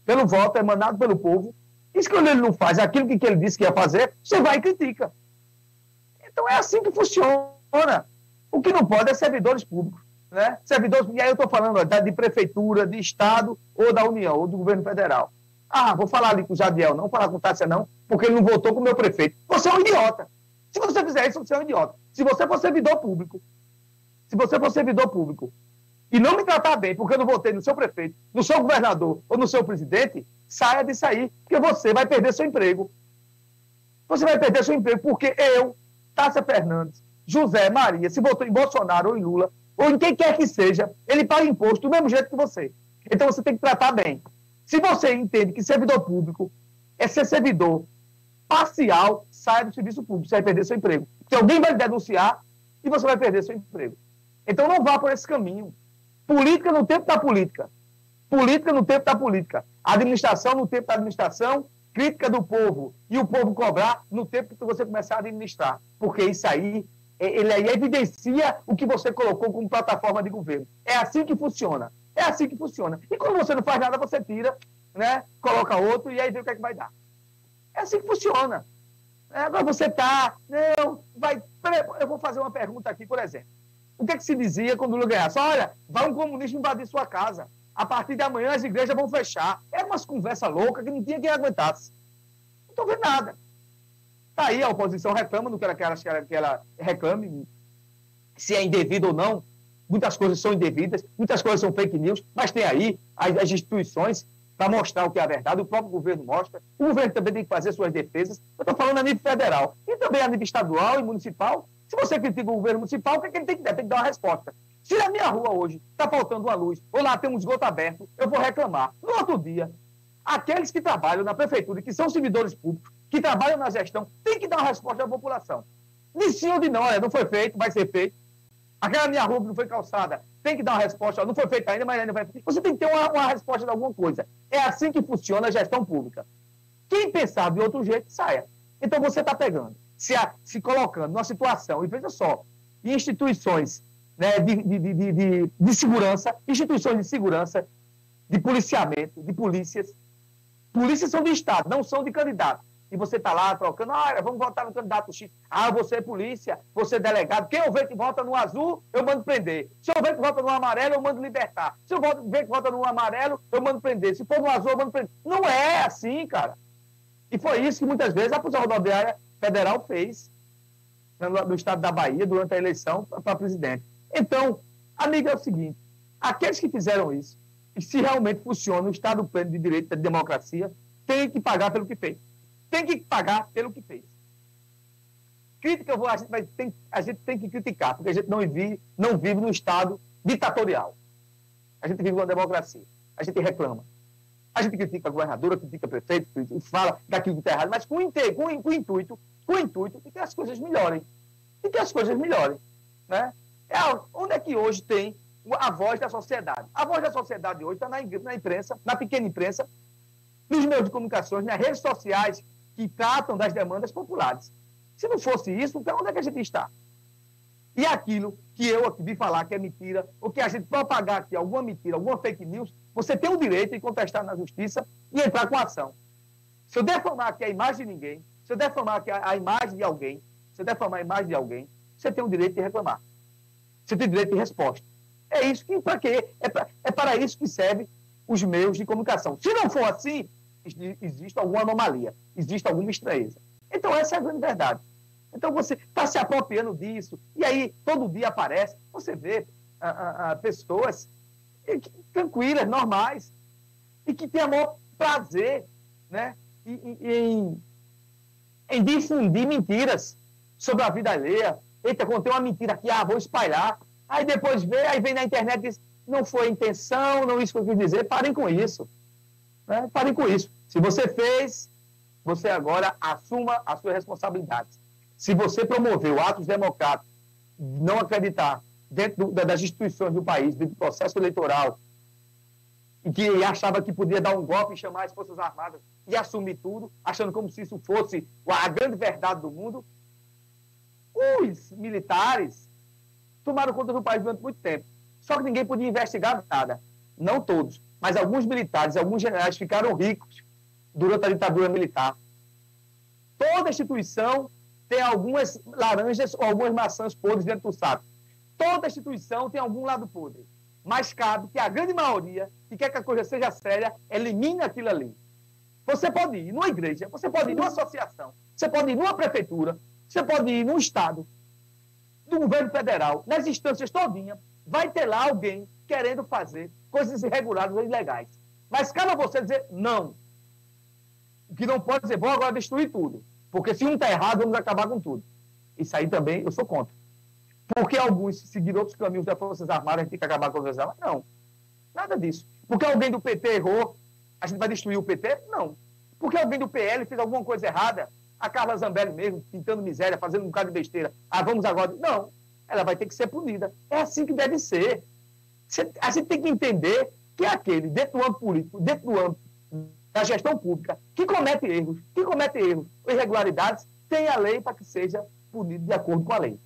pelo voto emanado pelo povo, isso que ele não faz aquilo que ele disse que ia fazer, você vai e critica. Então é assim que funciona. O que não pode é servidores públicos. Né? Servidores, e aí eu estou falando de prefeitura, de Estado, ou da União, ou do governo federal. Ah, vou falar ali com o Jadiel, não vou falar com o Tássia, não, porque ele não votou com o meu prefeito. Você é um idiota. Se você fizer isso, você é um idiota. Se você for servidor público, se você for servidor público e não me tratar bem, porque eu não votei no seu prefeito, no seu governador ou no seu presidente, saia disso aí, porque você vai perder seu emprego. Você vai perder seu emprego, porque eu, Tássia Fernandes, José, Maria, se votou em Bolsonaro ou em Lula, ou em quem quer que seja, ele paga imposto do mesmo jeito que você. Então você tem que tratar bem. Se você entende que servidor público é ser servidor parcial, saia do serviço público, você vai perder seu emprego. Porque alguém vai denunciar e você vai perder seu emprego. Então não vá por esse caminho. Política no tempo da política. Política no tempo da política. Administração no tempo da administração crítica do povo e o povo cobrar no tempo que você começar a administrar. Porque isso aí, é, ele aí evidencia o que você colocou como plataforma de governo. É assim que funciona. É assim que funciona. E quando você não faz nada, você tira, né? coloca outro e aí vê o que é que vai dar. É assim que funciona. É, agora você está, não, vai. Eu vou fazer uma pergunta aqui, por exemplo. O que, é que se dizia quando o Lula ganhasse? Olha, vai um comunista invadir sua casa a partir de amanhã as igrejas vão fechar. Era umas conversas loucas que não tinha quem aguentasse. Não estou vendo nada. Está aí, a oposição reclama do que ela, que ela, que ela reclame, se é indevido ou não. Muitas coisas são indevidas, muitas coisas são fake news, mas tem aí as, as instituições para mostrar o que é a verdade, o próprio governo mostra. O governo também tem que fazer suas defesas. Eu estou falando a nível federal e também a nível estadual e municipal. Se você critica o governo municipal, o que, é que ele tem que dar? Tem que dar uma resposta. Se na minha rua hoje está faltando uma luz, ou lá tem um esgoto aberto, eu vou reclamar. No outro dia, aqueles que trabalham na prefeitura, que são servidores públicos, que trabalham na gestão, têm que dar uma resposta à população. De sim ou de não, olha, não foi feito, vai ser feito. Aquela minha rua que não foi calçada, tem que dar uma resposta, não foi feita ainda, mas ainda vai. Você tem que ter uma, uma resposta de alguma coisa. É assim que funciona a gestão pública. Quem pensar de outro jeito, saia. Então você está pegando, se, a, se colocando numa situação, e veja só, instituições né, de, de, de, de, segurança, instituições de segurança, de policiamento, de polícias. Polícias são de Estado, não são de candidato. E você está lá trocando, olha, vamos votar no candidato X. Ah, você é polícia, você é delegado. Quem eu ver que vota no azul, eu mando prender. Se eu ver que vota no amarelo, eu mando libertar. Se eu ver que vota no amarelo, eu mando prender. Se for no azul, eu mando prender. Não é assim, cara. E foi isso que muitas vezes a Polícia Rodoviária Federal fez no estado da Bahia durante a eleição para presidente. Então, amigo, é o seguinte: aqueles que fizeram isso, e se realmente funciona o Estado pleno de direito da democracia, tem que pagar pelo que fez. Tem que pagar pelo que fez. Crítica, eu vou, a, gente vai, tem, a gente tem que criticar, porque a gente não vive, não vive num Estado ditatorial. A gente vive uma democracia. A gente reclama. A gente critica a governadora, critica o prefeito, fala daquilo que está errado, mas com, com, com, o intuito, com intuito de que as coisas melhorem. De que as coisas melhorem. Né? É, onde é que hoje tem a voz da sociedade? A voz da sociedade hoje está na, na imprensa, na pequena imprensa, nos meios de comunicações, nas redes sociais que tratam das demandas populares. Se não fosse isso, então onde é que a gente está? E aquilo que eu aqui vi falar que é mentira, ou que a gente propagar aqui alguma mentira, alguma fake news, você tem o direito de contestar na justiça e entrar com ação. Se eu defamar aqui a imagem de ninguém, se eu defamar aqui a, a imagem de alguém, se eu defamar a imagem de alguém, você tem o direito de reclamar. Você tem direito de resposta. É isso que, para quê? É, pra, é para isso que serve os meios de comunicação. Se não for assim, existe alguma anomalia, existe alguma estranheza. Então, essa é a grande verdade. Então você está se apropriando disso. E aí, todo dia aparece, você vê a, a, a pessoas tranquilas, normais, e que têm maior prazer né, em, em, em, difundir mentiras sobre a vida alheia. Eita, contei uma mentira aqui, ah, vou espalhar. Aí depois vê, aí vem na internet e diz, não foi intenção, não isso que eu quis dizer. Parem com isso. Né? Parem com isso. Se você fez, você agora assuma as suas responsabilidades. Se você promoveu atos democráticos, não acreditar dentro do, das instituições do país, dentro do processo eleitoral, e que achava que podia dar um golpe e chamar as Forças Armadas e assumir tudo, achando como se isso fosse a grande verdade do mundo, os militares tomaram conta do país durante muito tempo. Só que ninguém podia investigar nada. Não todos, mas alguns militares, alguns generais ficaram ricos durante a ditadura militar. Toda instituição tem algumas laranjas ou algumas maçãs podres dentro do saco. Toda instituição tem algum lado podre. Mas cabe que a grande maioria, que quer que a coisa seja séria, elimine aquilo ali. Você pode ir numa igreja, você pode ir numa associação, você pode ir numa prefeitura, você pode ir num estado, do governo federal, nas instâncias todinha, vai ter lá alguém querendo fazer coisas irregulares ou ilegais. Mas cabe a você dizer não. O que não pode dizer, vou agora destruir tudo. Porque se um está errado, vamos acabar com tudo. Isso aí também eu sou contra. Porque alguns seguiram outros caminhos das Forças Armadas, a gente tem que acabar com as Armadas? Não. Nada disso. Porque alguém do PT errou, a gente vai destruir o PT? Não. Porque alguém do PL fez alguma coisa errada, a Carla Zambelli mesmo, pintando miséria, fazendo um bocado de besteira. Ah, vamos agora. Não. Ela vai ter que ser punida. É assim que deve ser. A gente tem que entender que é aquele, dentro do âmbito político, dentro do âmbito da gestão pública que comete erros, que comete erros, irregularidades, tem a lei para que seja punido de acordo com a lei.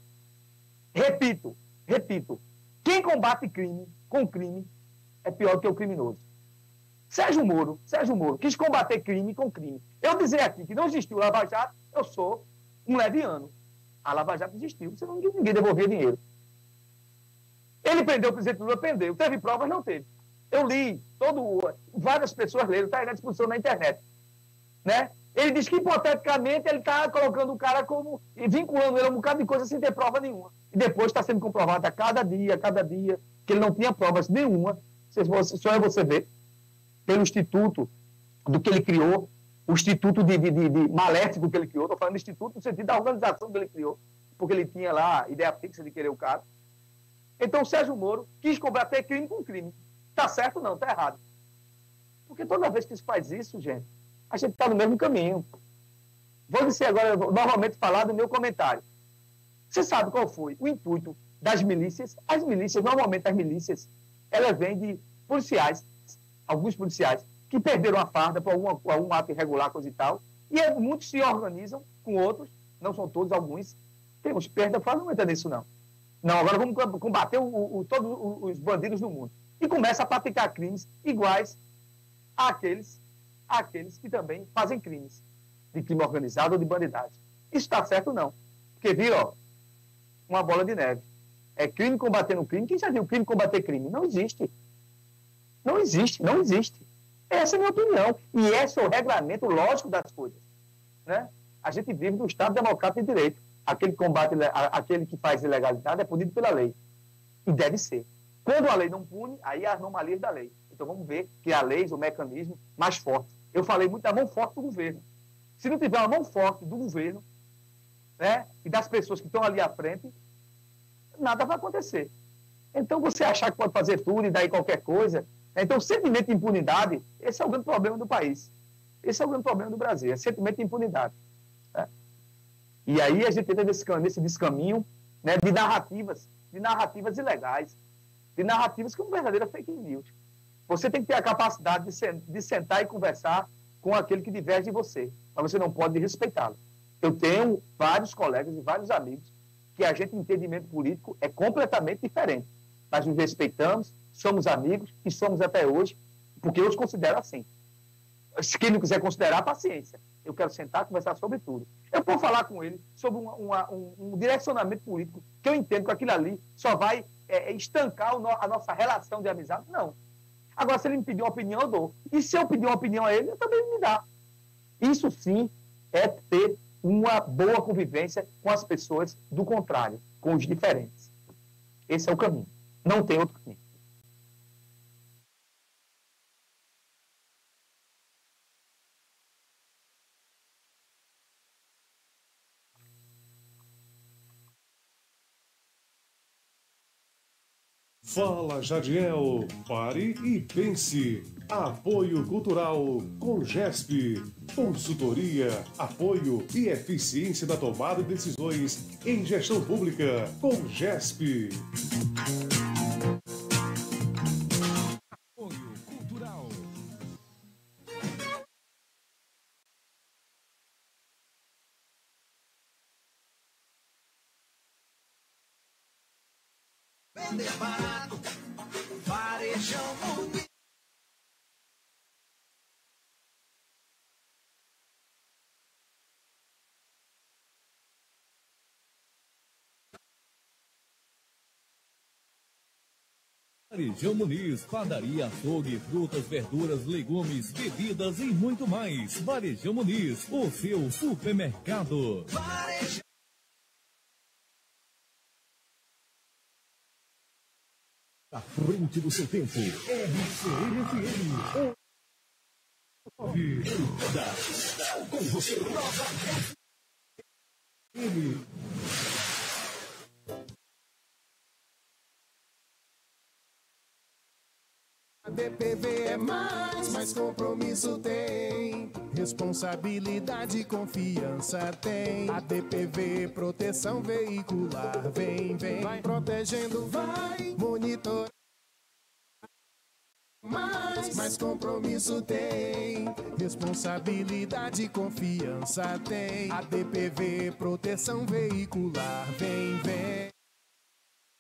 Repito, repito, quem combate crime com crime é pior que o criminoso. Sérgio Moro, Sérgio Moro, quis combater crime com crime. Eu dizer aqui que não existiu Lava Jato, eu sou um leviano. A Lava Jato existiu, senão ninguém, ninguém devolvia dinheiro. Ele prendeu o presidente Lula, prendeu. Teve provas? Não teve. Eu li, todo, várias pessoas leram, está aí na discussão na internet. Né? Ele diz que, hipoteticamente, ele está colocando o cara como. e vinculando ele a um bocado de coisa sem ter prova nenhuma. E depois está sendo comprovado a cada dia, a cada dia, que ele não tinha provas nenhuma. Só é você ver, pelo instituto do que ele criou, o instituto de, de, de, de maléfico que ele criou, estou falando do instituto no sentido da organização que ele criou, porque ele tinha lá a ideia fixa de querer o cara. Então, Sérgio Moro quis combater crime com crime. Está certo? Não, está errado. Porque toda vez que se faz isso, gente, a gente está no mesmo caminho. Vou dizer agora, normalmente falar do meu comentário. Você sabe qual foi o intuito das milícias? As milícias, normalmente as milícias, elas vêm de policiais, alguns policiais, que perderam a farda por algum, algum ato irregular, coisa e tal, e muitos se organizam com outros, não são todos, alguns, temos perda a não entra nisso não. Não, agora vamos combater o, o, todos os bandidos do mundo e começa a praticar crimes iguais àqueles, àqueles que também fazem crimes de crime organizado ou de bandidagem. Isso está certo não? Porque viu, ó, uma bola de neve. É crime combatendo crime. Quem já viu crime combater crime? Não existe. Não existe, não existe. Essa é a minha opinião. E esse é o regramento lógico das coisas. Né? A gente vive no Estado democrático de direito. Aquele que, combate, aquele que faz ilegalidade é punido pela lei. E deve ser. Quando a lei não pune, aí há anomalias da lei. Então vamos ver que a lei, o mecanismo mais forte. Eu falei muito da mão forte do governo. Se não tiver uma mão forte do governo, né, e das pessoas que estão ali à frente, nada vai acontecer. Então, você achar que pode fazer tudo e daí qualquer coisa. Então, o sentimento de impunidade, esse é o grande problema do país. Esse é o grande problema do Brasil, é sentimento de impunidade. Né? E aí a gente entra nesse, nesse descaminho né, de narrativas, de narrativas ilegais, de narrativas que são verdadeiras fake news. Você tem que ter a capacidade de, de sentar e conversar com aquele que diverge de você, mas você não pode respeitá-lo. Eu tenho vários colegas e vários amigos que a gente, entendimento político, é completamente diferente. Mas nos respeitamos, somos amigos e somos até hoje, porque eu os considero assim. Se quem não quiser considerar, paciência. Eu quero sentar conversar sobre tudo. Eu vou falar com ele sobre uma, uma, um, um, direcionamento político que eu entendo que aquilo ali só vai é, é estancar no, a nossa relação de amizade. Não. Agora, se ele me pedir uma opinião, eu dou. E se eu pedir uma opinião a ele, eu também me dá. Isso sim é ter uma boa convivência com as pessoas do contrário, com os diferentes. Esse é o caminho. Não tem outro caminho. Fala Jadiel, pare e pense. Apoio Cultural com GESP. Consultoria, apoio e eficiência da tomada de decisões em gestão pública com Varejão Muniz, padaria, açougue, frutas, verduras, legumes, bebidas e muito mais. Varejão Muniz, o seu supermercado. Varejão. À frente do seu tempo, RCN-FM. Com você, nova. A DPV é mais, mais compromisso tem. Responsabilidade e confiança tem. A DPV proteção veicular vem, vem. Vai protegendo, vai monitor. Mais, mais compromisso tem. Responsabilidade e confiança tem. A DPV proteção veicular vem, vem.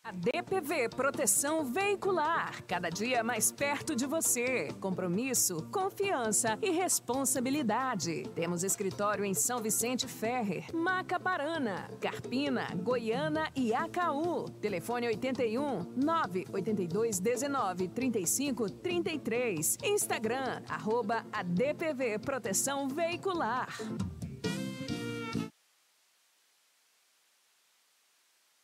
A DPV Proteção Veicular, cada dia mais perto de você. Compromisso, confiança e responsabilidade. Temos escritório em São Vicente Ferrer, Macaparana, Carpina, Goiânia e Acaú. Telefone 81 982 19 35 33. Instagram, arroba ADPV Proteção Veicular.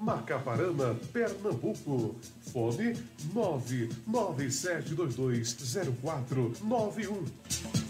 Macaparana, Pernambuco. Fone 997220491.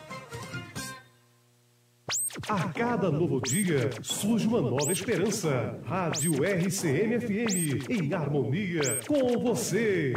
A cada novo dia surge uma nova esperança. Rádio RCM-FM, em harmonia com você.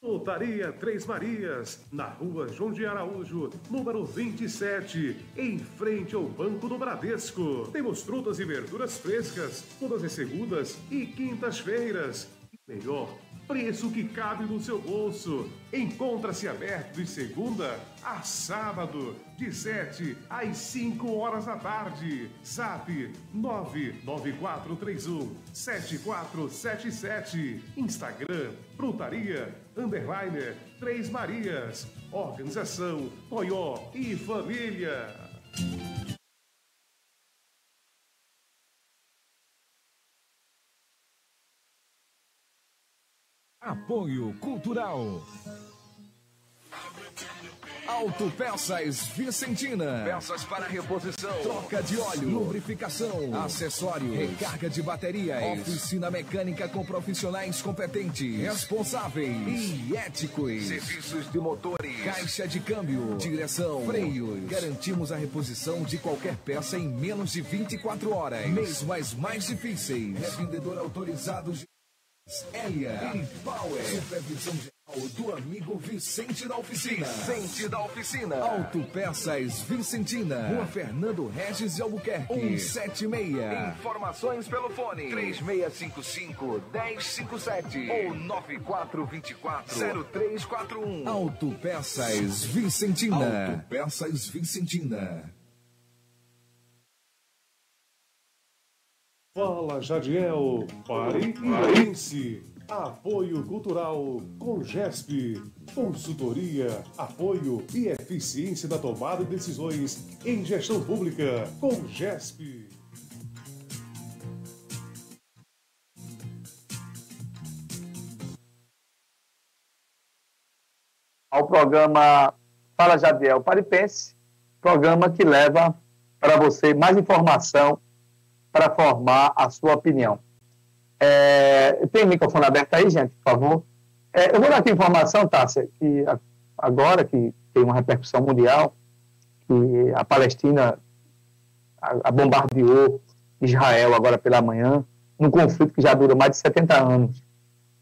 Frutaria Três Marias, na rua João de Araújo, número 27, em frente ao Banco do Bradesco. Temos frutas e verduras frescas, todas as segundas e quintas-feiras. Melhor preço que cabe no seu bolso. Encontra-se aberto de segunda a sábado, de 7 às 5 horas da tarde. Zap 99431 7477. Instagram Frutaria Underliner Três Marias. Organização Toyó e Família. Apoio Cultural. Autopeças Vicentina. Peças para reposição, troca de óleo, lubrificação, acessórios, recarga de baterias, oficina mecânica com profissionais competentes, responsáveis e éticos. Serviços de motores, caixa de câmbio, direção, freios. Garantimos a reposição de qualquer peça em menos de 24 horas. Mesmo as mais difíceis. É vendedor autorizado de Elia Power. Supervisão geral do amigo Vicente da Oficina. Vicente da Oficina. Autopeças Vicentina. Rua Fernando Regis de Albuquerque. 176. Informações pelo fone 3655 1057 ou 9424 0341. Autopeças Vicentina. Autopeças Vicentina. Fala Jadiel, pare e pense. Apoio Cultural com GESP. Consultoria, apoio e eficiência da tomada de decisões em gestão pública com GESP. Ao programa Fala Jadiel, pare e pense. Programa que leva para você mais informação para formar a sua opinião. É, tem microfone aberto aí, gente, por favor? É, eu vou dar aqui informação, Tássia, que agora que tem uma repercussão mundial, que a Palestina a, a bombardeou Israel agora pela manhã, num conflito que já dura mais de 70 anos.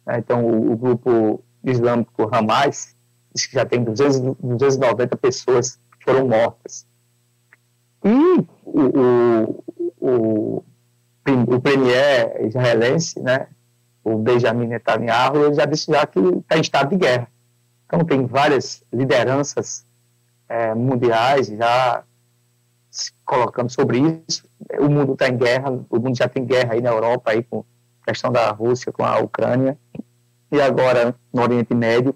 É, então, o, o, grupo islâmico Hamas diz que já tem 200, 290 pessoas que foram mortas. E o, o, o premier israelense, né, o Benjamin Netanyahu, ele já disse já que está em estado de guerra. Então tem várias lideranças é, mundiais já se colocando sobre isso. O mundo está em guerra, o mundo já tem guerra aí na Europa aí com a questão da Rússia com a Ucrânia e agora no Oriente Médio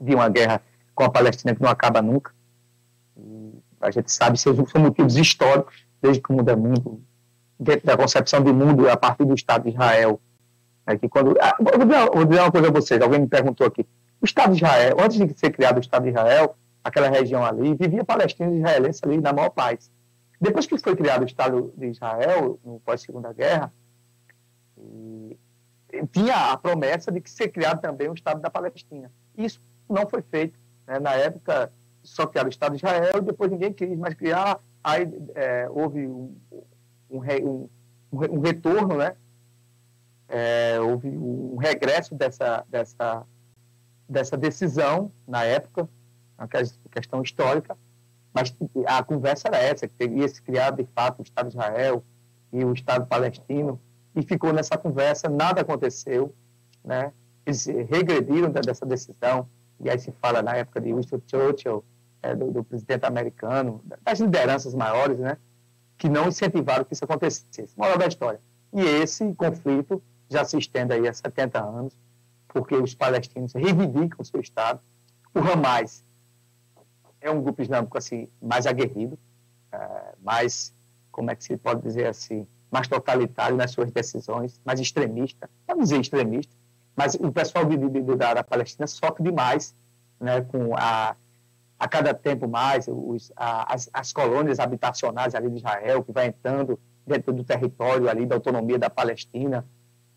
de uma guerra com a Palestina que não acaba nunca. E a gente sabe que são motivos históricos desde que o mundo é mundo, dentro da concepção de mundo a partir do Estado de Israel. É que quando, ah, vou, dizer, vou dizer uma coisa a vocês, alguém me perguntou aqui. O Estado de Israel, antes de ser criado o Estado de Israel, aquela região ali, vivia palestinos e israelenses ali na maior paz. Depois que foi criado o Estado de Israel, no pós-segunda guerra, e, tinha a promessa de que ser criado também o Estado da Palestina. Isso não foi feito. Né? Na época, só criaram o Estado de Israel, e depois ninguém quis mais criar aí é, houve um, um, um, um, retorno, né? É, houve um regresso dessa, dessa, dessa decisão na época, uma questão histórica, mas a conversa era essa, que teria se criado de fato o Estado de Israel e o Estado palestino, e ficou nessa conversa, nada aconteceu, né? Eles regrediram dessa decisão, e aí se fala na época de Winston Churchill, é, do, do, presidente americano, das lideranças maiores, né, que não incentivaram que isso acontecesse. Moral da história. E esse conflito já se estende aí há 70 anos, porque os palestinos reivindicam seu Estado. O Hamas é um grupo islâmico assim, mais aguerrido, é, mais, como é que se pode dizer assim, mais totalitário nas suas decisões, mais extremista, não dizer extremista, mas o pessoal de, de, de, da Palestina sofre demais né, com a a cada tempo mais os, a, as, as, colônias habitacionais ali de Israel, que vai entrando dentro do território ali da autonomia da Palestina.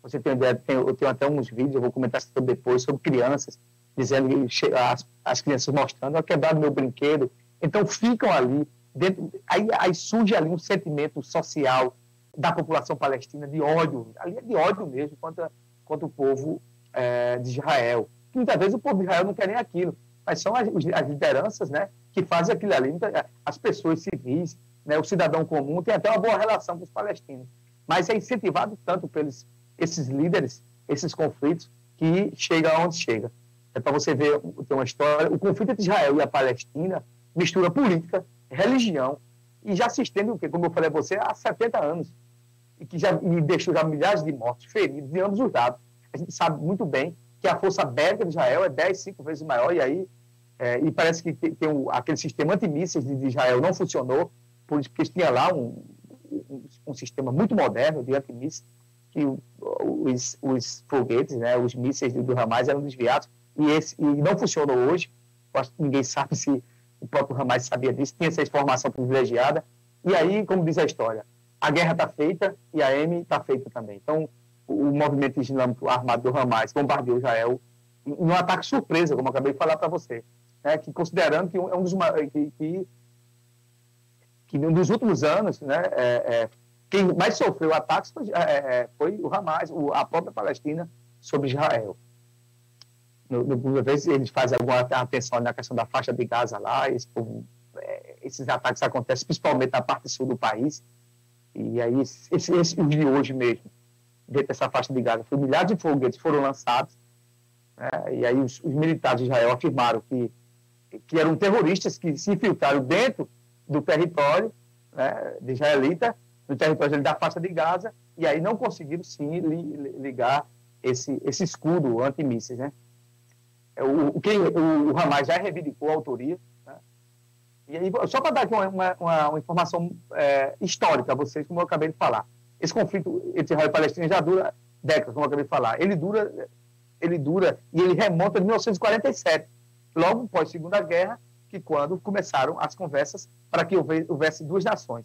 Você tem tem, eu tenho até uns vídeos, eu vou comentar sobre depois, sobre crianças, dizendo que as, as crianças mostrando, eu quebrado meu brinquedo. Então ficam ali, dentro, aí, aí surge ali um sentimento social da população palestina de ódio, ali é de ódio mesmo contra, contra o povo é, de Israel, muitas vezes o povo de Israel não quer nem aquilo, mas são as, as lideranças né, que fazem aquilo ali. As pessoas civis, né, o cidadão comum tem até uma boa relação com os palestinos. Mas é incentivado tanto pelos esses líderes, esses conflitos, que chega aonde chega. É para você ver, tem uma história, o conflito entre Israel e a Palestina mistura política, religião, e já se estende, como eu falei a você, há 70 anos, e que já e deixou já milhares de mortos, feridos, de ambos os lados. A gente sabe muito bem que a força bélica de Israel é 10, 5 vezes maior, e aí, é, e parece que tem, tem aquele sistema antimísseis de Israel não funcionou, por isso que tinha lá um, um, um sistema muito moderno de antimísseis, que os, os foguetes, né, os mísseis do Hamas eram desviados, e, esse, e não funcionou hoje, ninguém sabe se o próprio Hamas sabia disso, tinha essa informação privilegiada, e aí, como diz a história, a guerra está feita e a M está feita também. Então, o movimento islâmico armado do Hamas bombardeou Israel em um ataque surpresa, como eu acabei de falar para você, né, que considerando que é um dos que, que, que nos últimos anos, né, é, é, quem mais sofreu ataques foi, é, é foi o Hamas, o, a própria Palestina sobre Israel. No, no, vezes eles fazem alguma atenção na questão da faixa de Gaza lá, esse, é, esses ataques acontecem principalmente na parte sul do país, e aí esse, esse de hoje mesmo, dentro dessa faixa de Gaza, foi milhares de foguetes foram lançados, né, e aí os, os, militares de Israel afirmaram que, que eram terroristas que se infiltraram dentro do território né, de israelita, no território da faixa de Gaza, e aí não conseguiram sim ligar esse, esse escudo antimísseis, né? É, o, quem, o, o Hamas já reivindicou a autoria. Né? E aí, só para dar uma, uma, uma informação é, histórica a vocês, como eu acabei de falar. Esse conflito entre Israel e Palestina já dura décadas, como eu acabei de falar. Ele dura, ele dura e ele remonta de 1947, logo após a Segunda Guerra, que quando começaram as conversas para que houvesse duas nações.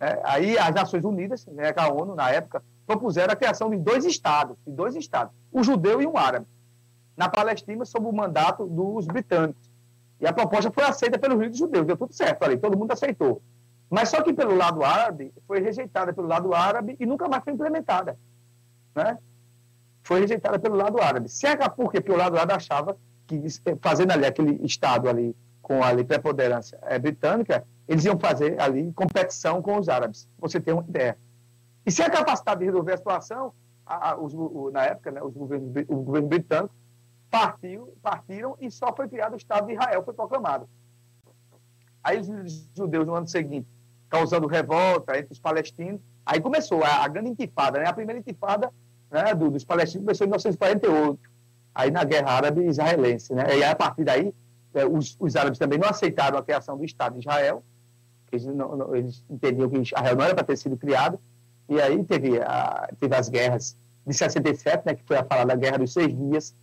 É, aí as Nações Unidas, né, a ONU, na época, propuseram a criação de dois estados, de dois estados, um judeu e um árabe na Palestina sob o mandato dos britânicos. E a proposta foi aceita pelos líderes judeus, deu tudo certo ali, todo mundo aceitou. Mas só que pelo lado árabe, foi rejeitada pelo lado árabe e nunca mais foi implementada. Né? Foi rejeitada pelo lado árabe. Cerca porque pelo lado árabe achava que, fazendo ali aquele Estado ali com a preponderância é, britânica, eles iam fazer ali competição com os árabes. Você tem uma ideia. E sem a capacidade de resolver a situação, a, a, os, o, na época, né, os governos, o governo britânico partiu, partiram e só foi criado o Estado de Israel, foi proclamado. Aí os judeus no ano seguinte, causando revolta entre os palestinos, aí começou a, a grande intifada, né? a primeira intifada né, do, dos palestinos começou em 1948, aí na guerra árabe-israelense. Né? E aí, a partir daí, é, os, os, árabes também não aceitaram a criação do Estado de Israel, eles, não, não, eles entendiam que Israel não era para ter sido criado, e aí teve, a, teve as guerras de 67, né, que foi a falada Guerra dos Seis Dias,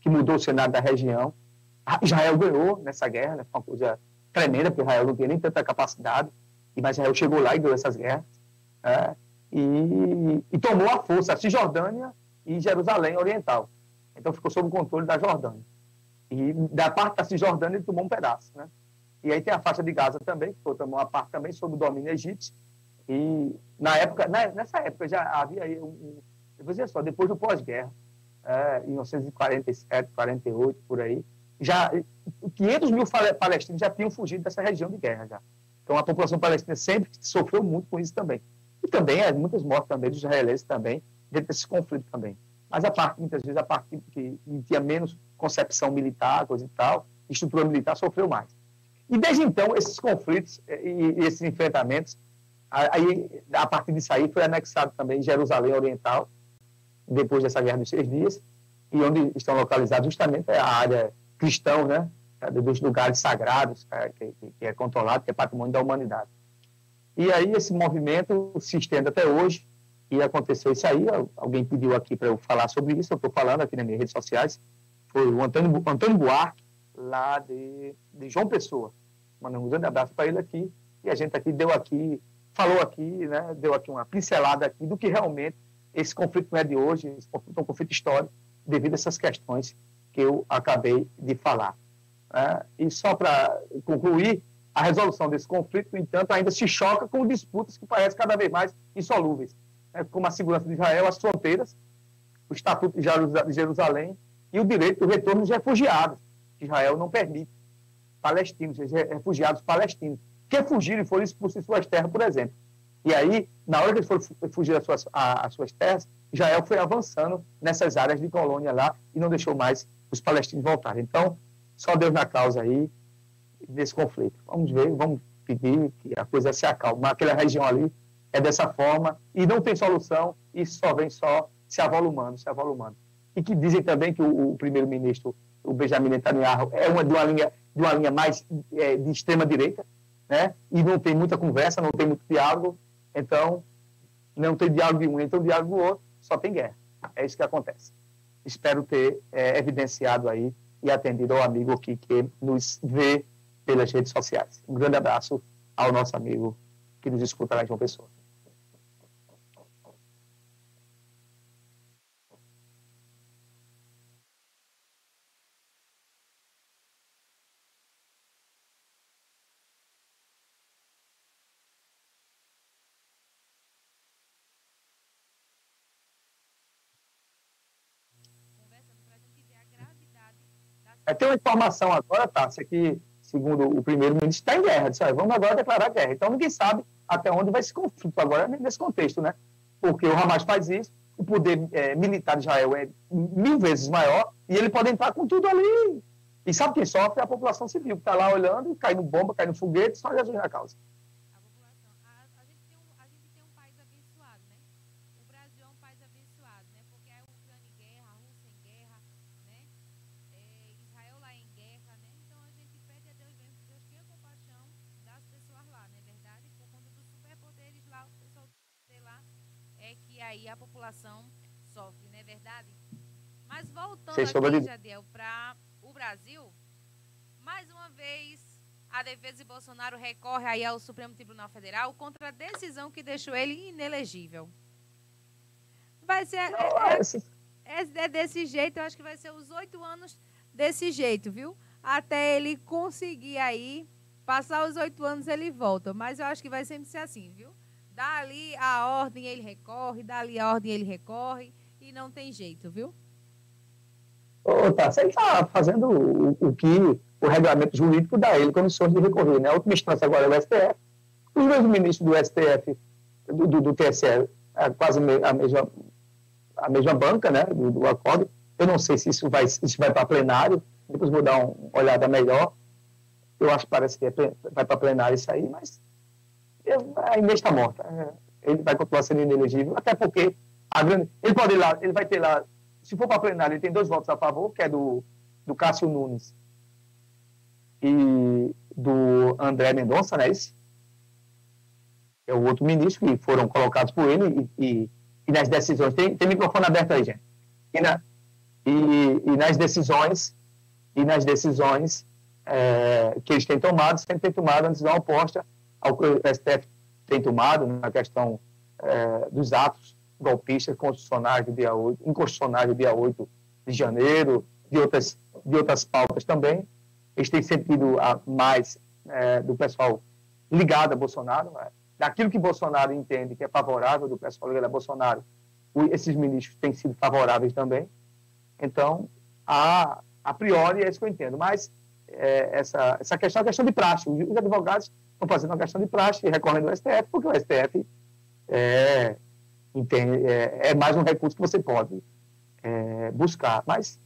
que mudou o cenário da região. Israel ganhou nessa guerra, né? foi uma coisa tremenda, porque Israel não tinha nem tanta capacidade, mas Israel chegou lá e ganhou essas guerras. É, e, e, tomou a força a Cisjordânia e Jerusalém Oriental. Então ficou sob o controle da Jordânia. E da parte da Cisjordânia ele tomou um pedaço. Né? E aí tem a faixa de Gaza também, que tomou uma parte também sob o domínio egípcio. E na época, né, nessa época já havia aí um, um só, depois do pós-guerra, é, em 1947, 48, por aí, já 500 mil palestinos já tinham fugido dessa região de guerra já. Então a população palestina sempre sofreu muito com isso também. E também é, muitas mortes também dos israelenses também dentro desse conflito também. Mas a parte muitas vezes a parte que tinha menos concepção militar, coisa e tal, estrutura militar sofreu mais. E desde então esses conflitos e, e esses enfrentamentos, aí a partir disso aí foi anexado também Jerusalém Oriental depois dessa Guerra dos Seis Dias, e onde estão localizados justamente a área cristã, né, dos lugares sagrados, que, que é controlado, que é patrimônio da humanidade. E aí esse movimento se estende até hoje, e aconteceu isso aí, alguém pediu aqui para eu falar sobre isso, eu estou falando aqui nas minhas redes sociais, foi o Antônio, Antônio Buarque, lá de, de João Pessoa. Mandando um grande abraço para ele aqui, e a gente aqui deu aqui, falou aqui, né, deu aqui uma pincelada aqui do que realmente esse conflito não é de hoje, esse conflito é um conflito histórico, devido a essas questões que eu acabei de falar. É, e só para concluir, a resolução desse conflito, no entanto, ainda se choca com disputas que parecem cada vez mais insolúveis, né, como a segurança de Israel, as fronteiras, o Estatuto de Jerusalém e o direito do retorno dos refugiados, que Israel não permite, palestinos, refugiados palestinos, que fugiram e foram expulsos de suas terras, por exemplo. E aí, na hora que eles foram fugir das suas, às suas terras, Israel foi avançando nessas áreas de colônia lá e não deixou mais os palestinos voltarem. Então, só Deus na causa aí desse conflito. Vamos ver, vamos pedir que a coisa se acalme. Aquela região ali é dessa forma e não tem solução e só vem só se avolumando, se avolumando. E que dizem também que o, o primeiro-ministro, o Benjamin Netanyahu, é uma de uma linha, de uma linha mais é, de extrema direita, né? E não tem muita conversa, não tem muito diálogo. Então, não tem diálogo de um, então diálogo do outro, só tem guerra. É isso que acontece. Espero ter é, evidenciado aí e atendido ao amigo aqui que nos vê pelas redes sociais. Um grande abraço ao nosso amigo que nos escuta lá em João Pessoa. É, tem uma informação agora, Tássia, que, segundo o primeiro-ministro, está em guerra. Disse, vamos agora declarar guerra. Então, ninguém sabe até onde vai esse conflito agora nesse contexto, né? Porque o Hamas faz isso, o poder é, militar de Israel é mil vezes maior e ele pode entrar com tudo ali. E sabe quem sofre? É a população civil, que está lá olhando, caindo bomba, caindo foguete, só Jesus na causa. A população sofre, não é verdade? Mas voltando aqui, Jadiel, para o Brasil, mais uma vez a defesa de Bolsonaro recorre aí ao Supremo Tribunal Federal contra a decisão que deixou ele inelegível. Vai ser. É, é, é, é desse jeito, eu acho que vai ser os oito anos desse jeito, viu? Até ele conseguir aí, passar os oito anos ele volta. Mas eu acho que vai sempre ser assim, viu? Dali a ordem ele recorre, dali a ordem ele recorre e não tem jeito, viu? Ô, tá, ele está fazendo o, o, que o regulamento jurídico dá ele condições de recorrer, né? A última instância agora é o STF. Os dois ministros do STF, do, do, do TSE, é quase a mesma, a mesma banca, né, do, do acordo. Eu não sei se isso vai, isso vai para plenário, depois vou dar uma olhada melhor. Eu acho que parece que é, vai para plenário isso aí, mas a Inês está morta. Ele vai continuar sendo inelegível, até porque a grande, ele pode ir lá, ele vai ter lá, se for para plenário, ele tem dois votos a favor, que é do, do Cássio Nunes e do André Mendonça, né? Esse? É o outro ministro que foram colocados por ele e, e, e nas decisões. Tem, tem microfone aberto aí, gente. E, na, e, e nas decisões, e nas decisões é, que eles têm tomado, sempre têm tomado a decisão oposta ao que o STF tem tomado na questão é, dos atos golpistas constitucionais do dia 8, inconstitucionais do dia 8 de janeiro, de outras, de outras pautas também. Eles têm sentido a, mais é, do pessoal ligado a Bolsonaro, né? daquilo que Bolsonaro entende que é favorável do pessoal ligado a Bolsonaro, esses ministros têm sido favoráveis também. Então, a, a priori é isso que eu entendo. Mas é, essa, essa questão é questão de praxe. Os advogados estão fazendo uma questão de praxe e recorrendo ao STF, porque o STF é, entende, é, é mais um recurso que você pode é, buscar. Mas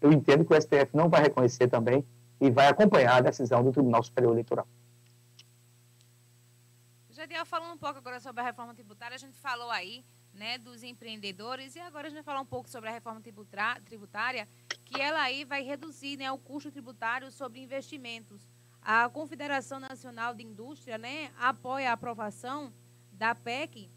eu entendo que o STF não vai reconhecer também e vai acompanhar a decisão do Tribunal Superior Eleitoral. Jadiel, falando um pouco agora sobre a reforma tributária, a gente falou aí né, dos empreendedores e agora a gente vai falar um pouco sobre a reforma tributária, que ela aí vai reduzir né, o custo tributário sobre investimentos. A Confederação Nacional de Indústria né, apoia a aprovação da PEC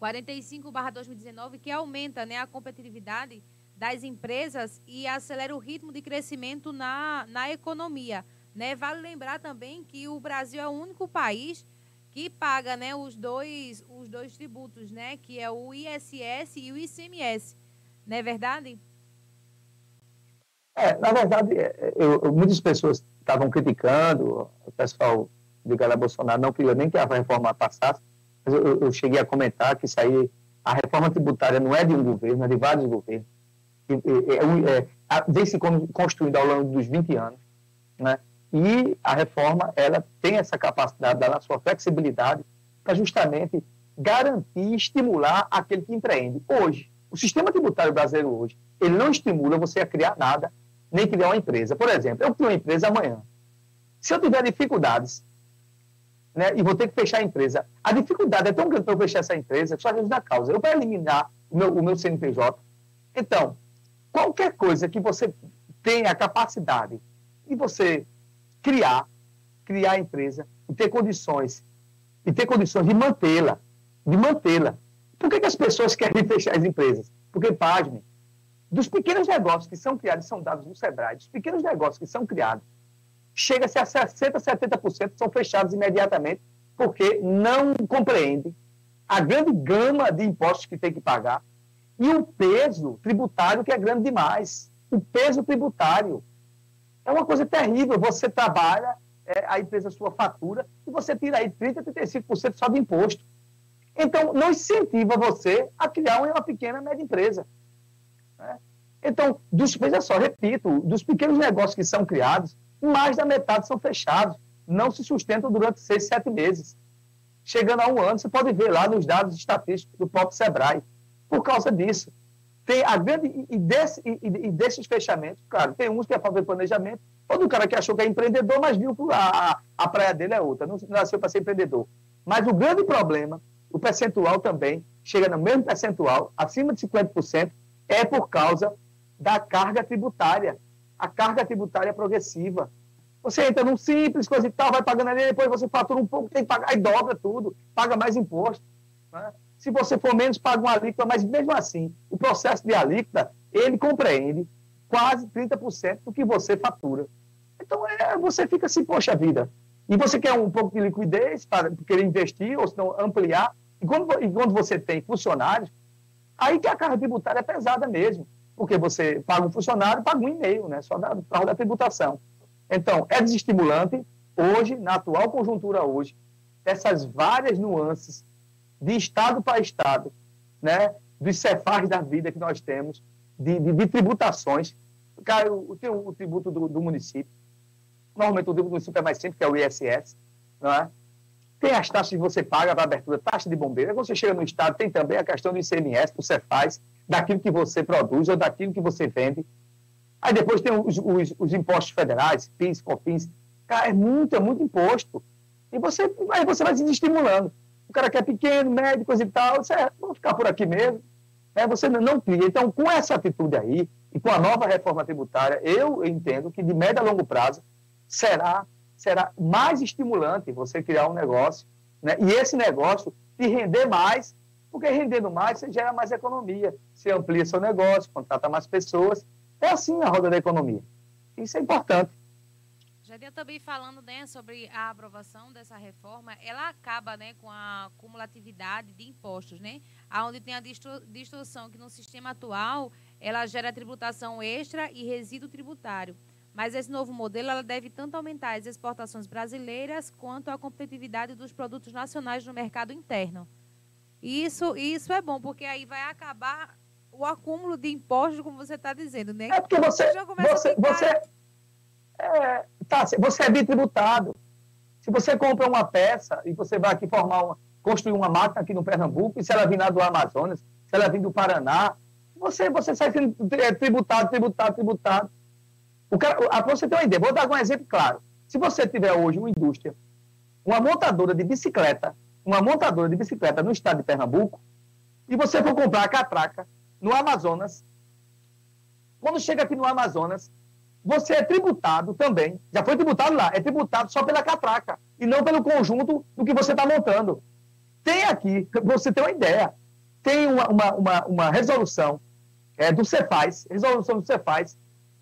45-2019, que aumenta né, a competitividade das empresas e acelera o ritmo de crescimento na, na economia. Né? Vale lembrar também que o Brasil é o único país que paga né, os, dois, os dois tributos, né, que é o ISS e o ICMS. Não é verdade? É, na verdade, eu, muitas pessoas estavam criticando, o pessoal ligado a Bolsonaro não queria nem que a reforma passasse, mas eu, eu, cheguei a comentar que isso aí, a reforma tributária não é de um governo, é de vários governos. É, é, vem se construindo ao longo dos 20 anos, né? E a reforma, ela tem essa capacidade, da sua flexibilidade, para justamente garantir e estimular aquele que empreende. Hoje, o sistema tributário brasileiro hoje, ele não estimula você a criar nada, nem criar uma empresa. Por exemplo, eu crio uma empresa amanhã. Se eu tiver dificuldades, né, e vou ter que fechar a empresa, a dificuldade é tão grande para eu fechar essa empresa que só a da causa. Eu vou eliminar o meu, o meu CNPJ. Então, qualquer coisa que você tenha a capacidade de você criar, criar a empresa e ter condições, e ter condições de mantê-la, de mantê-la. Por que, que as pessoas querem fechar as empresas? Porque, pasme, dos pequenos negócios que são criados, são dados no SEBRAE, dos pequenos negócios que são criados, chega-se a 60%, 70% são fechados imediatamente, porque não compreendem a grande gama de impostos que tem que pagar e o peso tributário que é grande demais. O peso tributário é uma coisa terrível. Você trabalha, é, a empresa sua fatura, e você tira aí 30%, 35% só de imposto. Então, não incentiva você a criar uma pequena, média empresa. Né? Então, dos, veja só, repito, dos pequenos negócios que são criados, mais da metade são fechados, não se sustentam durante seis, sete meses. Chegando a um ano, você pode ver lá nos dados estatísticos do próprio SEBRAE. Por causa disso, tem a grande. E, desse, e, e desses fechamentos, claro, tem uns que é falta de planejamento, ou do cara que achou que é empreendedor, mas viu que a, a praia dele é outra, não nasceu para ser empreendedor. Mas o grande problema, o percentual também, chega no mesmo percentual, acima de 50%, é por causa da carga tributária. A carga tributária progressiva. Você entra num simples, coisa e tal, vai pagando ali, depois você fatura um pouco, tem que pagar, e dobra tudo, paga mais imposto. Né? Se você for menos, paga uma alíquota, mas mesmo assim, o processo de alíquota, ele compreende quase 30% do que você fatura. Então, é, você fica assim, poxa vida. E você quer um pouco de liquidez para querer investir ou se não ampliar. E quando, e quando você tem funcionários, aí que a carga tributária é pesada mesmo. Porque você paga um funcionário, paga um e-mail, né? Só da, da tributação. Então, é desestimulante, hoje, na atual conjuntura hoje, essas várias nuances de estado para estado, né? dos cefais da vida que nós temos, de, de, de tributações. Cara, tem o, o tributo do, do, município. Normalmente o tributo do município é mais simples, que é o ISS. Não é? Tem as taxas que você paga para abertura, taxa de bombeiro. Quando você chega no estado, tem também a questão do ICMS, do Cefaz, daquilo que você produz ou daquilo que você vende. Aí depois tem os, os, os impostos federais, PIS, COFINS. Cara, é muito, é muito imposto. E você, aí você vai se estimulando o cara que é pequeno, médicos e tal, você, é, vamos ficar por aqui mesmo. É, você não cria. Então, com essa atitude aí, e com a nova reforma tributária, eu entendo que de médio a longo prazo será, será mais estimulante você criar um negócio, né? e esse negócio te render mais, porque rendendo mais, você gera mais economia, você amplia seu negócio, contrata mais pessoas. É assim a roda da economia. Isso é importante. Jardim também falando né, sobre a aprovação dessa reforma, ela acaba né, com a cumulatividade de impostos, né? Onde tem a distorção que no sistema atual ela gera tributação extra e resíduo tributário. Mas esse novo modelo ela deve tanto aumentar as exportações brasileiras quanto a competitividade dos produtos nacionais no mercado interno. E isso, isso é bom, porque aí vai acabar o acúmulo de impostos, como você está dizendo, né? É porque você, você, você, é, tá, você é bitributado. Se você compra uma peça e você vai aqui formar uma, construir uma máquina aqui no Pernambuco, e se ela vir do Amazonas, se ela vir do Paraná, você, você sai sendo é, tributado, tributado, tributado. O cara, para você ter uma ideia, vou dar um exemplo claro. Se você tiver hoje uma indústria, uma montadora de bicicleta, uma montadora de bicicleta no estado de Pernambuco, e você for comprar a catraca no Amazonas, quando chega aqui no Amazonas, você é tributado também, já foi tributado lá, é tributado só pela catraca e não pelo conjunto do que você está montando. Tem aqui, você tem uma ideia, tem uma, uma, uma, uma resolução é, do Cefaz, resolução do Cefaz,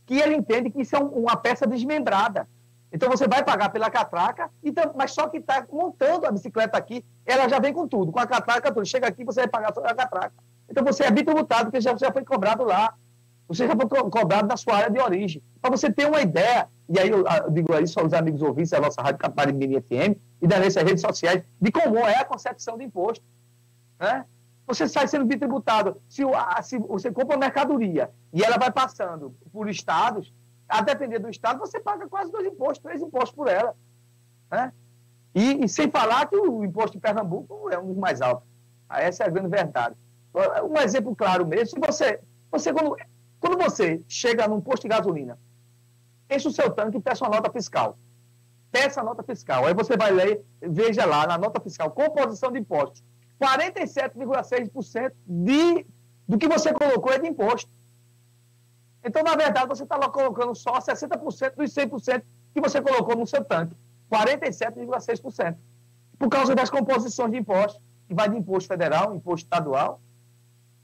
que ele entende que isso é um, uma peça desmembrada. Então você vai pagar pela catraca, então, mas só que está montando a bicicleta aqui, ela já vem com tudo, com a catraca, tudo. Chega aqui, você vai pagar a catraca. Então você é bitributado, porque já, já foi cobrado lá. Você já foi cobrado na sua área de origem. Para você ter uma ideia, e aí eu, eu digo isso aos amigos ouvintes da nossa Rádio Caparimiri FM e das redes sociais, de como é a concepção do imposto. Né? Você sai sendo bitributado. Se, se você compra uma mercadoria e ela vai passando por estados, a depender do estado, você paga quase dois impostos, três impostos por ela. Né? E, e, sem falar que o imposto de Pernambuco é um dos mais altos. Essa é a grande verdade. Um exemplo claro mesmo, se você, você quando, quando você chega num posto de gasolina, enche o seu tanque e peça uma nota fiscal. Peça a nota fiscal. Aí você vai ler, veja lá na nota fiscal, composição de impostos. 47,6% de, do que você colocou é de imposto. Então, na verdade, você está colocando só 60% dos 100% que você colocou no seu tanque. 47,6%. Por causa das composições de impostos, que vai de imposto federal, imposto estadual.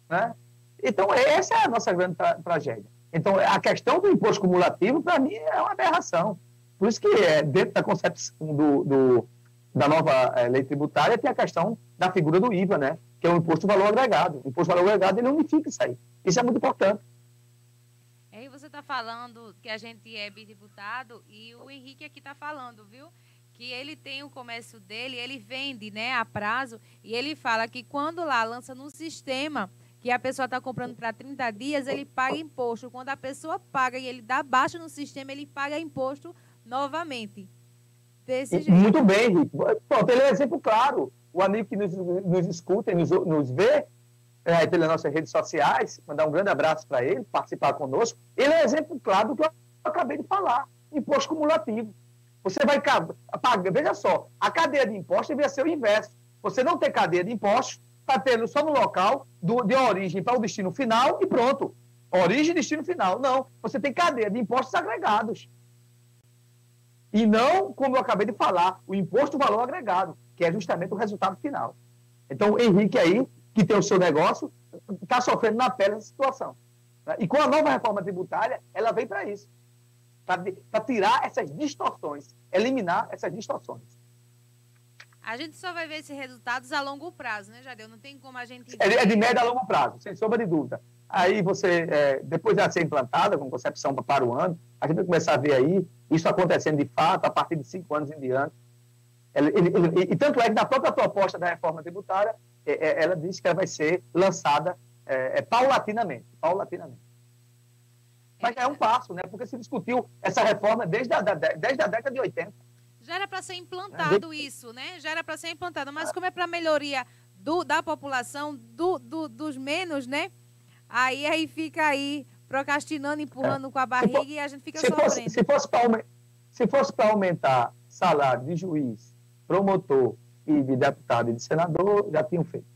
Né? Então, essa é a nossa grande tra tragédia. Então, a questão do imposto cumulativo, para mim, é uma aberração. Por isso que, é, dentro da concepção do, do da nova é, lei tributária, tem a questão da figura do IVA, né? que é o imposto valor agregado. O imposto valor agregado, ele unifica isso aí. Isso é muito importante. Aí você está falando que a gente é bidiputado e o Henrique aqui está falando, viu? Que ele tem o comércio dele, ele vende né, a prazo e ele fala que quando lá lança no sistema que a pessoa está comprando para 30 dias, ele paga imposto. Quando a pessoa paga e ele dá baixa no sistema, ele paga imposto novamente. Desse jeito. Muito bem, Henrique. Pronto, ele é um exemplo claro. O amigo que nos, nos escuta e nos, nos vê é, pelas nossas redes sociais, mandar um grande abraço para ele, participar conosco. Ele é exemplo claro do que eu acabei de falar: imposto cumulativo. Você vai pagar, veja só, a cadeia de impostos devia ser o inverso. Você não ter cadeia de impostos, está tendo só no local do, de origem para o destino final e pronto. Origem e destino final. Não, você tem cadeia de impostos agregados. E não, como eu acabei de falar, o imposto valor agregado, que é justamente o resultado final. Então, o Henrique aí, que tem o seu negócio, está sofrendo na pele essa situação. Né? E com a nova reforma tributária, ela vem para isso. Para tirar essas distorções, eliminar essas distorções. A gente só vai ver esses resultados a longo prazo, né, Jadeu? Não tem como a gente. É, é de médio a longo prazo, sem sombra de dúvida. Aí você, é, depois de ser implantada com concepção para o ano, a gente vai começar a ver aí isso acontecendo de fato a partir de cinco anos em diante. Ele, ele, ele, e tanto é que na própria proposta da reforma tributária, é, é, ela diz que ela vai ser lançada é, é paulatinamente, paulatinamente. Mas é um passo, né? Porque se discutiu essa reforma desde a, da, desde a década de 80. Já era para ser implantado isso, né? Já era para ser implantado, mas como é para melhoria do, da população, do, do, dos menos, né? Aí, aí fica aí procrastinando, empurrando é. com a barriga for, e a gente fica se sofrendo. Fosse, se fosse para aumentar salário de juiz, promotor e de deputado e de senador, já tinham feito.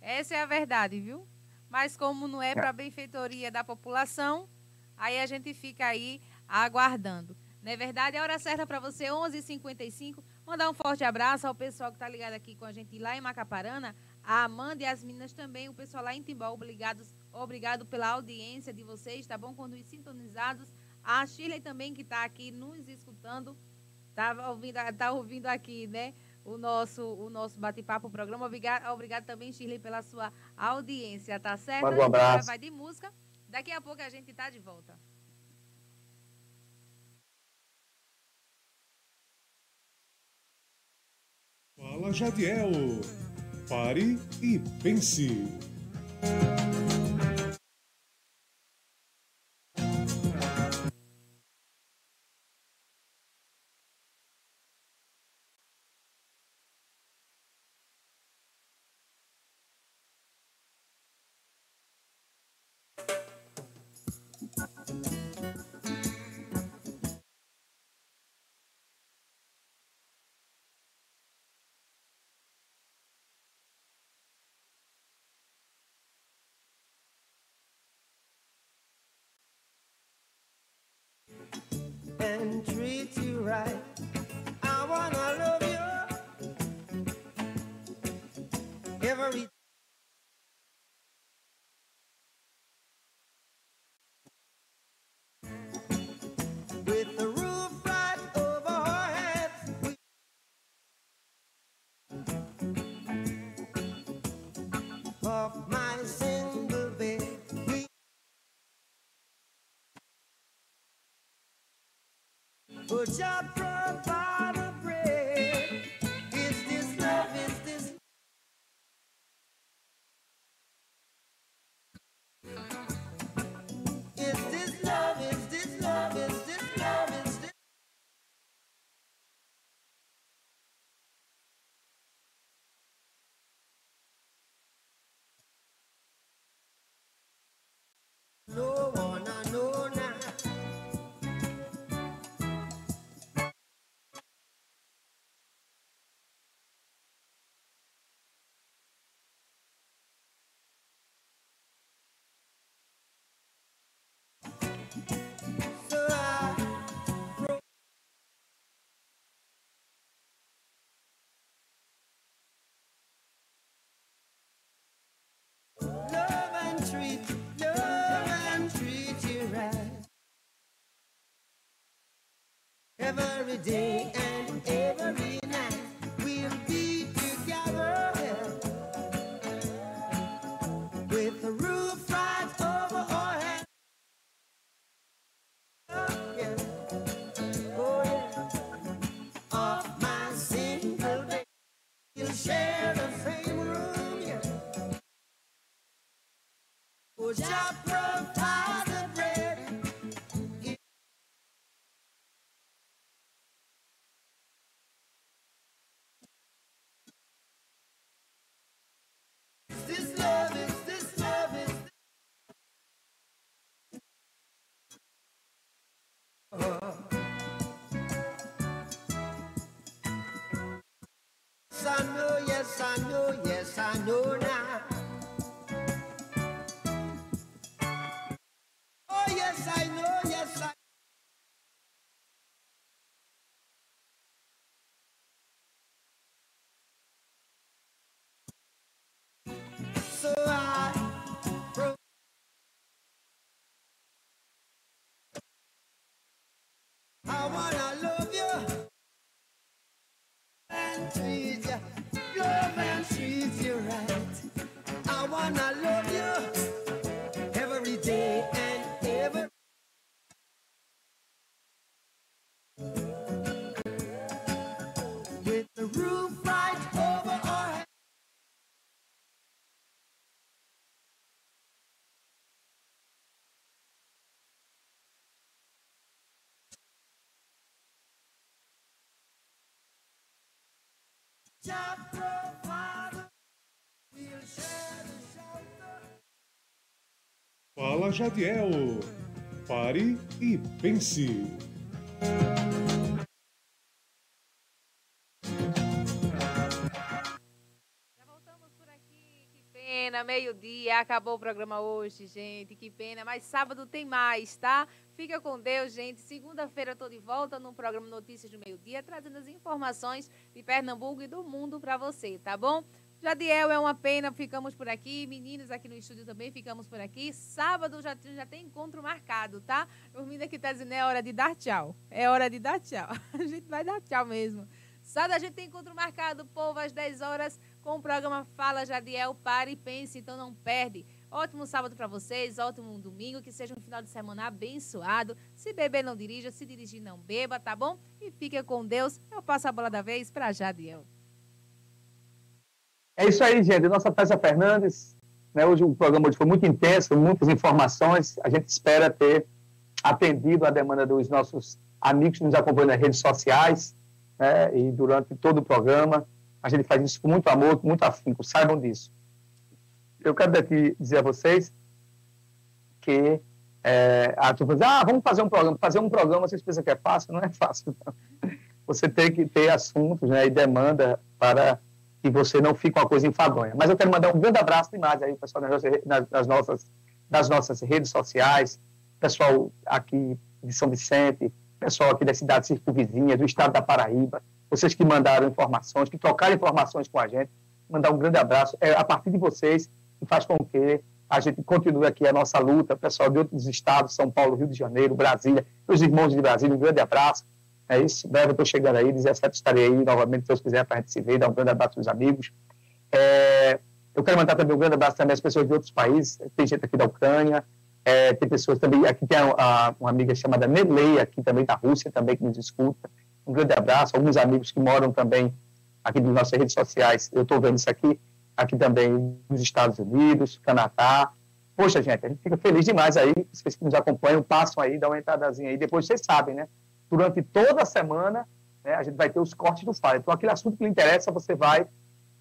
Essa é a verdade, viu? Mas como não é, é. para a benfeitoria da população, aí a gente fica aí aguardando. Não é verdade? É a hora certa para você, 11:55 h 55 Mandar um forte abraço ao pessoal que está ligado aqui com a gente lá em Macaparana, a Amanda e as meninas também, o pessoal lá em Timbó, obrigados, obrigado pela audiência de vocês, tá bom? Quando sintonizados. A Shirley também, que está aqui nos escutando, está ouvindo, tá ouvindo aqui, né? O nosso, o nosso bate-papo, o programa. Obrigado, obrigado também, Shirley, pela sua audiência, tá certo? Um abraço. Vai de música. Daqui a pouco a gente está de volta. Fala Jadiel. Pare e pense. And treat you right. I wanna love you every job yes, I know, yes, I know With the roof right over our head. Job Fala Jadiel. Pare e pense. Já voltamos por aqui, que pena, meio-dia, acabou o programa hoje, gente, que pena, mas sábado tem mais, tá? Fica com Deus, gente. Segunda-feira tô de volta no programa Notícias do Meio-Dia, trazendo as informações de Pernambuco e do mundo para você, tá bom? Jadiel, é uma pena, ficamos por aqui. Meninos aqui no estúdio também ficamos por aqui. Sábado já, já tem encontro marcado, tá? O menino aqui tá dizendo é hora de dar tchau. É hora de dar tchau. A gente vai dar tchau mesmo. Sábado a gente tem encontro marcado, povo, às 10 horas, com o programa Fala Jadiel. Pare e pense, então não perde. Ótimo sábado para vocês, ótimo domingo, que seja um final de semana abençoado. Se beber, não dirija, se dirigir, não beba, tá bom? E fique com Deus. Eu passo a bola da vez para Jadiel. É isso aí, gente. Nossa Tessa Fernandes. Né, hoje o programa hoje foi muito intenso, muitas informações. A gente espera ter atendido a demanda dos nossos amigos que nos acompanham nas redes sociais né, e durante todo o programa. A gente faz isso com muito amor, com muito afinco, saibam disso. Eu quero daqui dizer a vocês que é, a turma diz, ah, vamos fazer um programa. Fazer um programa, vocês pensam que é fácil? Não é fácil, não. Você tem que ter assuntos né, e demanda para que você não fique uma coisa enfadonha. Mas eu quero mandar um grande abraço demais aí, pessoal, nas nossas, nas nossas, nas nossas redes sociais, pessoal aqui de São Vicente, pessoal aqui das cidades circunvizinhas, do estado da Paraíba, vocês que mandaram informações, que trocaram informações com a gente, mandar um grande abraço. É a partir de vocês que faz com que a gente continue aqui a nossa luta, pessoal de outros estados, São Paulo, Rio de Janeiro, Brasília, os irmãos de Brasília, um grande abraço. É isso, breve eu estou chegando aí, 17 estarei aí novamente, se Deus quiser, para a gente se ver, dar um grande abraço aos amigos. É, eu quero mandar também um grande abraço também às pessoas de outros países, tem gente aqui da Ucrânia, é, tem pessoas também, aqui tem a, a, uma amiga chamada Nelei, aqui também da Rússia, também que nos escuta. Um grande abraço, alguns amigos que moram também aqui nas nossas redes sociais, eu estou vendo isso aqui, aqui também nos Estados Unidos, Canadá. Poxa, gente, a gente fica feliz demais aí, vocês que nos acompanham, passam aí, dão uma entradazinha aí, depois vocês sabem, né? Durante toda a semana, né, a gente vai ter os cortes do Fala. Então, aquele assunto que lhe interessa, você vai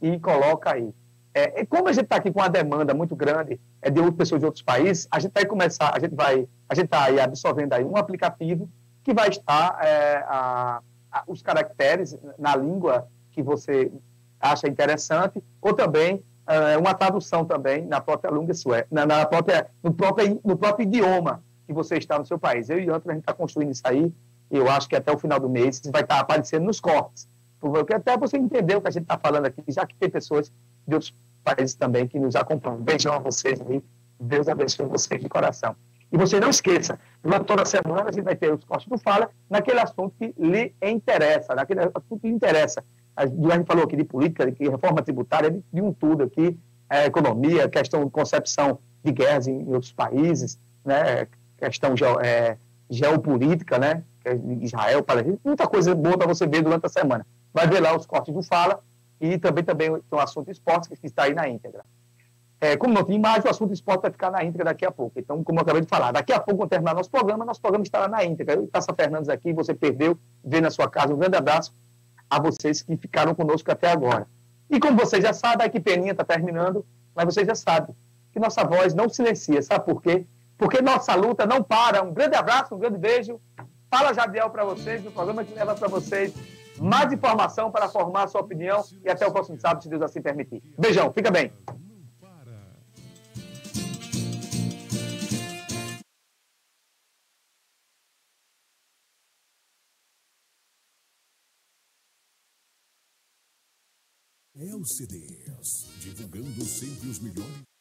e coloca aí. É, e como a gente está aqui com uma demanda muito grande é, de pessoas de outros países, a gente vai começar, a gente vai, a gente está aí absorvendo aí um aplicativo que vai estar é, a, a, os caracteres na língua que você acha interessante, ou também é, uma tradução também na própria língua sueca, na, na, própria, no, próprio, no próprio idioma que você está no seu país. Eu e Antônio, a gente está construindo isso aí, eu acho que até o final do mês vai estar aparecendo nos cortes. Porque até você entender o que a gente está falando aqui, já que tem pessoas de outros países também que nos acompanham. Beijão a vocês aí. Deus abençoe vocês de coração. E você não esqueça, toda semana a gente vai ter os cortes do Fala naquele assunto que lhe interessa, naquele assunto que lhe interessa. A gente falou aqui de política, de reforma tributária, de, de um tudo aqui, é, economia, questão de concepção de guerras em, em outros países, né, questão é, geopolítica, né, Israel, Palestina, muita coisa boa para você ver durante a semana. Vai ver lá os cortes do Fala e também, também tem assunto esporte que está aí na íntegra. É, como não tem imagem, o assunto esporte vai ficar na íntegra daqui a pouco. Então, como eu acabei de falar, daqui a pouco, quando terminar nosso programa, nosso programa estará na íntegra. Eu e Taça Fernandes aqui, você perdeu, vê na sua casa. Um grande abraço a vocês que ficaram conosco até agora. E como vocês já sabem, aqui Peninha está terminando, mas vocês já sabem que nossa voz não silencia. Sabe por quê? Porque nossa luta não para. Um grande abraço, um grande beijo. Fala Jadiel para vocês, no programa que leva para vocês mais informação para formar a sua opinião e até o próximo sábado, se Deus assim permitir. Beijão, fica bem. LCDs, divulgando sempre os melhores.